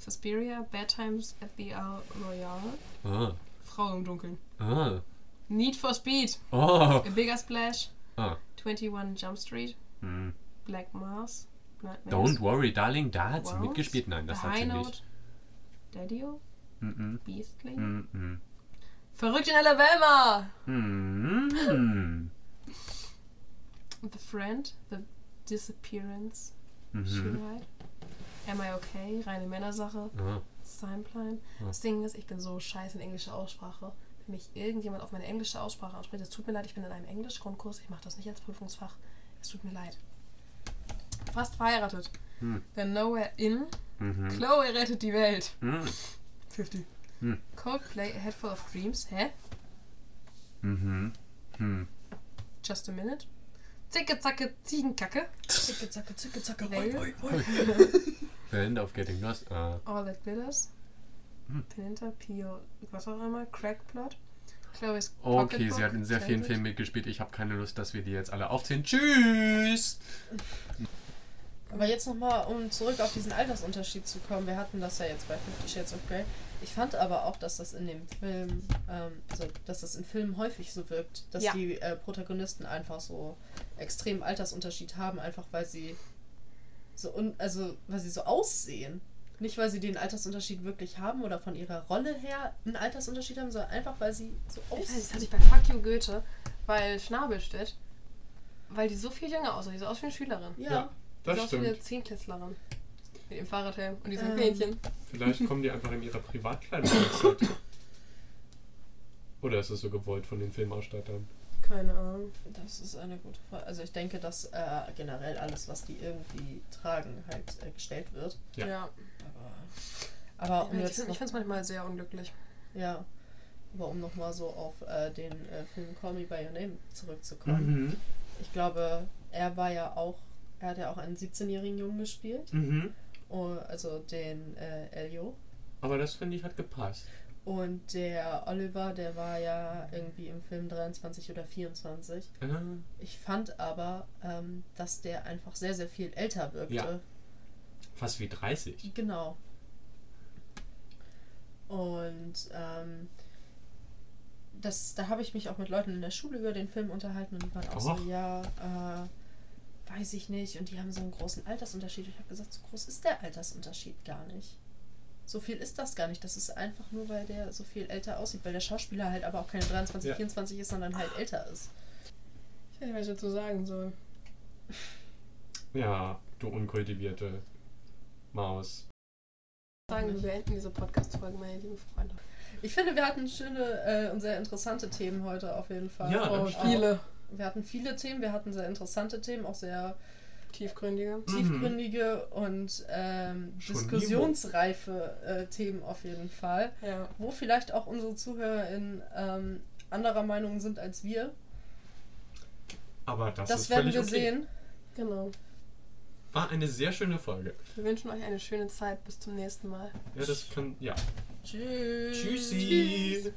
Suspiria. Bad Times at the Al Royale. Ah. Frau im Dunkeln. Ah. Need for Speed. Oh. A Bigger Splash. Ah. 21 Jump Street. Hm. Black Mars. Nightmares. Don't worry, darling, da hat sie Worms, mitgespielt. Nein, das hat sie nicht. Daddy-O. Mm Beastly. -mm. Mm Verrückt in Alabama. -mm. Mm The Friend. The Disappearance. Mhm. Died. Am I Okay? Reine Männersache. Simeplan. Ja. Das Ding ist, ich bin so scheiße in englischer Aussprache. Wenn mich irgendjemand auf meine englische Aussprache anspricht, es tut mir leid, ich bin in einem Englischgrundkurs, ich mache das nicht als Prüfungsfach. Es tut mir leid. Fast verheiratet. Hm. Then Nowhere In. Mhm. Chloe rettet die Welt. Mhm. 50. Hm. Coldplay, A Head Full of Dreams. Hä? Mhm. Hm. Just a Minute. Zicke, zacke, Ziegenkacke. Zicke, zacke, zicke, zacke. Whale. Hoi, hoi, End of Getting Lost. Ah. All That Glitters. Hm. Peninta, Pio, was auch immer. Crackplot. Chloe's Okay, Pocketbook, sie hat in sehr vielen. Filmen mitgespielt. Ich habe keine Lust, dass wir die jetzt alle aufzählen. Tschüss! Aber jetzt nochmal, um zurück auf diesen Altersunterschied zu kommen. Wir hatten das ja jetzt bei Fifty Shades of Grey. Ich fand aber auch, dass das in dem Film, ähm, also, dass das in Filmen häufig so wirkt, dass Ja. die äh, Protagonisten einfach so extremen Altersunterschied haben, einfach weil sie so un also weil sie so aussehen. Nicht, weil sie den Altersunterschied wirklich haben oder von ihrer Rolle her einen Altersunterschied haben, sondern einfach, weil sie so Ich weiß, Das hatte aussehen. ich bei Fuck You Goethe, weil Schnabelstedt, weil die so viel jünger aussah. Die sah aus wie eine Schülerin. Ja. Die sah aus wie eine Zehnklässlerin. Mit dem Fahrradhelm und diesem Ähm. Fähnchen. Vielleicht kommen die einfach in ihrer Privatkleidung. Oder ist es so gewollt von den Filmausstattern? Keine Ahnung. Das ist eine gute Frage. Also ich denke, dass äh, generell alles, was die irgendwie tragen, halt äh, gestellt wird. Ja. Ja. Aber, aber um ich jetzt finde noch, es manchmal sehr unglücklich. ja, aber um nochmal so auf äh, den äh, Film Call Me By Your Name zurückzukommen. Mhm. Ich glaube, er war ja auch, er hat ja auch einen 17-jährigen Jungen gespielt. Mhm. Oh, also den äh, Elio. Aber das finde ich hat gepasst. Und der Oliver, der war ja irgendwie im Film 23 oder 24. Ah. Ich fand aber, ähm, dass der einfach sehr, sehr viel älter wirkte. Ja. Fast wie 30. Genau. Und ähm, das, da habe ich mich auch mit Leuten in der Schule über den Film unterhalten und die waren auch Och. so, ja, äh, weiß ich nicht. Und die haben so einen großen Altersunterschied. Ich habe gesagt, so groß ist der Altersunterschied gar nicht. So viel ist das gar nicht. Das ist einfach nur, weil der so viel älter aussieht, weil der Schauspieler halt aber auch keine 23, Ja. 24 ist, sondern halt älter ist. Ich weiß nicht, was ich dazu sagen soll. Ja, du unkultivierte Maus. Sagen, wir beenden diese Podcast-Folge, meine lieben Freunde. Ich finde, wir hatten schöne äh, und sehr interessante Themen heute auf jeden Fall. Ja, und auch- Viele. Wir hatten viele Themen, wir hatten sehr interessante Themen, auch sehr Tiefgründige. tiefgründige und ähm, diskussionsreife äh, Themen auf jeden Fall, Ja. wo vielleicht auch unsere ZuhörerInnen ähm, anderer Meinung sind als wir. Aber das, Das, ist werden völlig wir okay. sehen. Genau. War eine sehr schöne Folge. Wir wünschen euch eine schöne Zeit. Bis zum nächsten Mal. Ja, das kann. Ja. Tschüss. Tschüssi. Tschüss.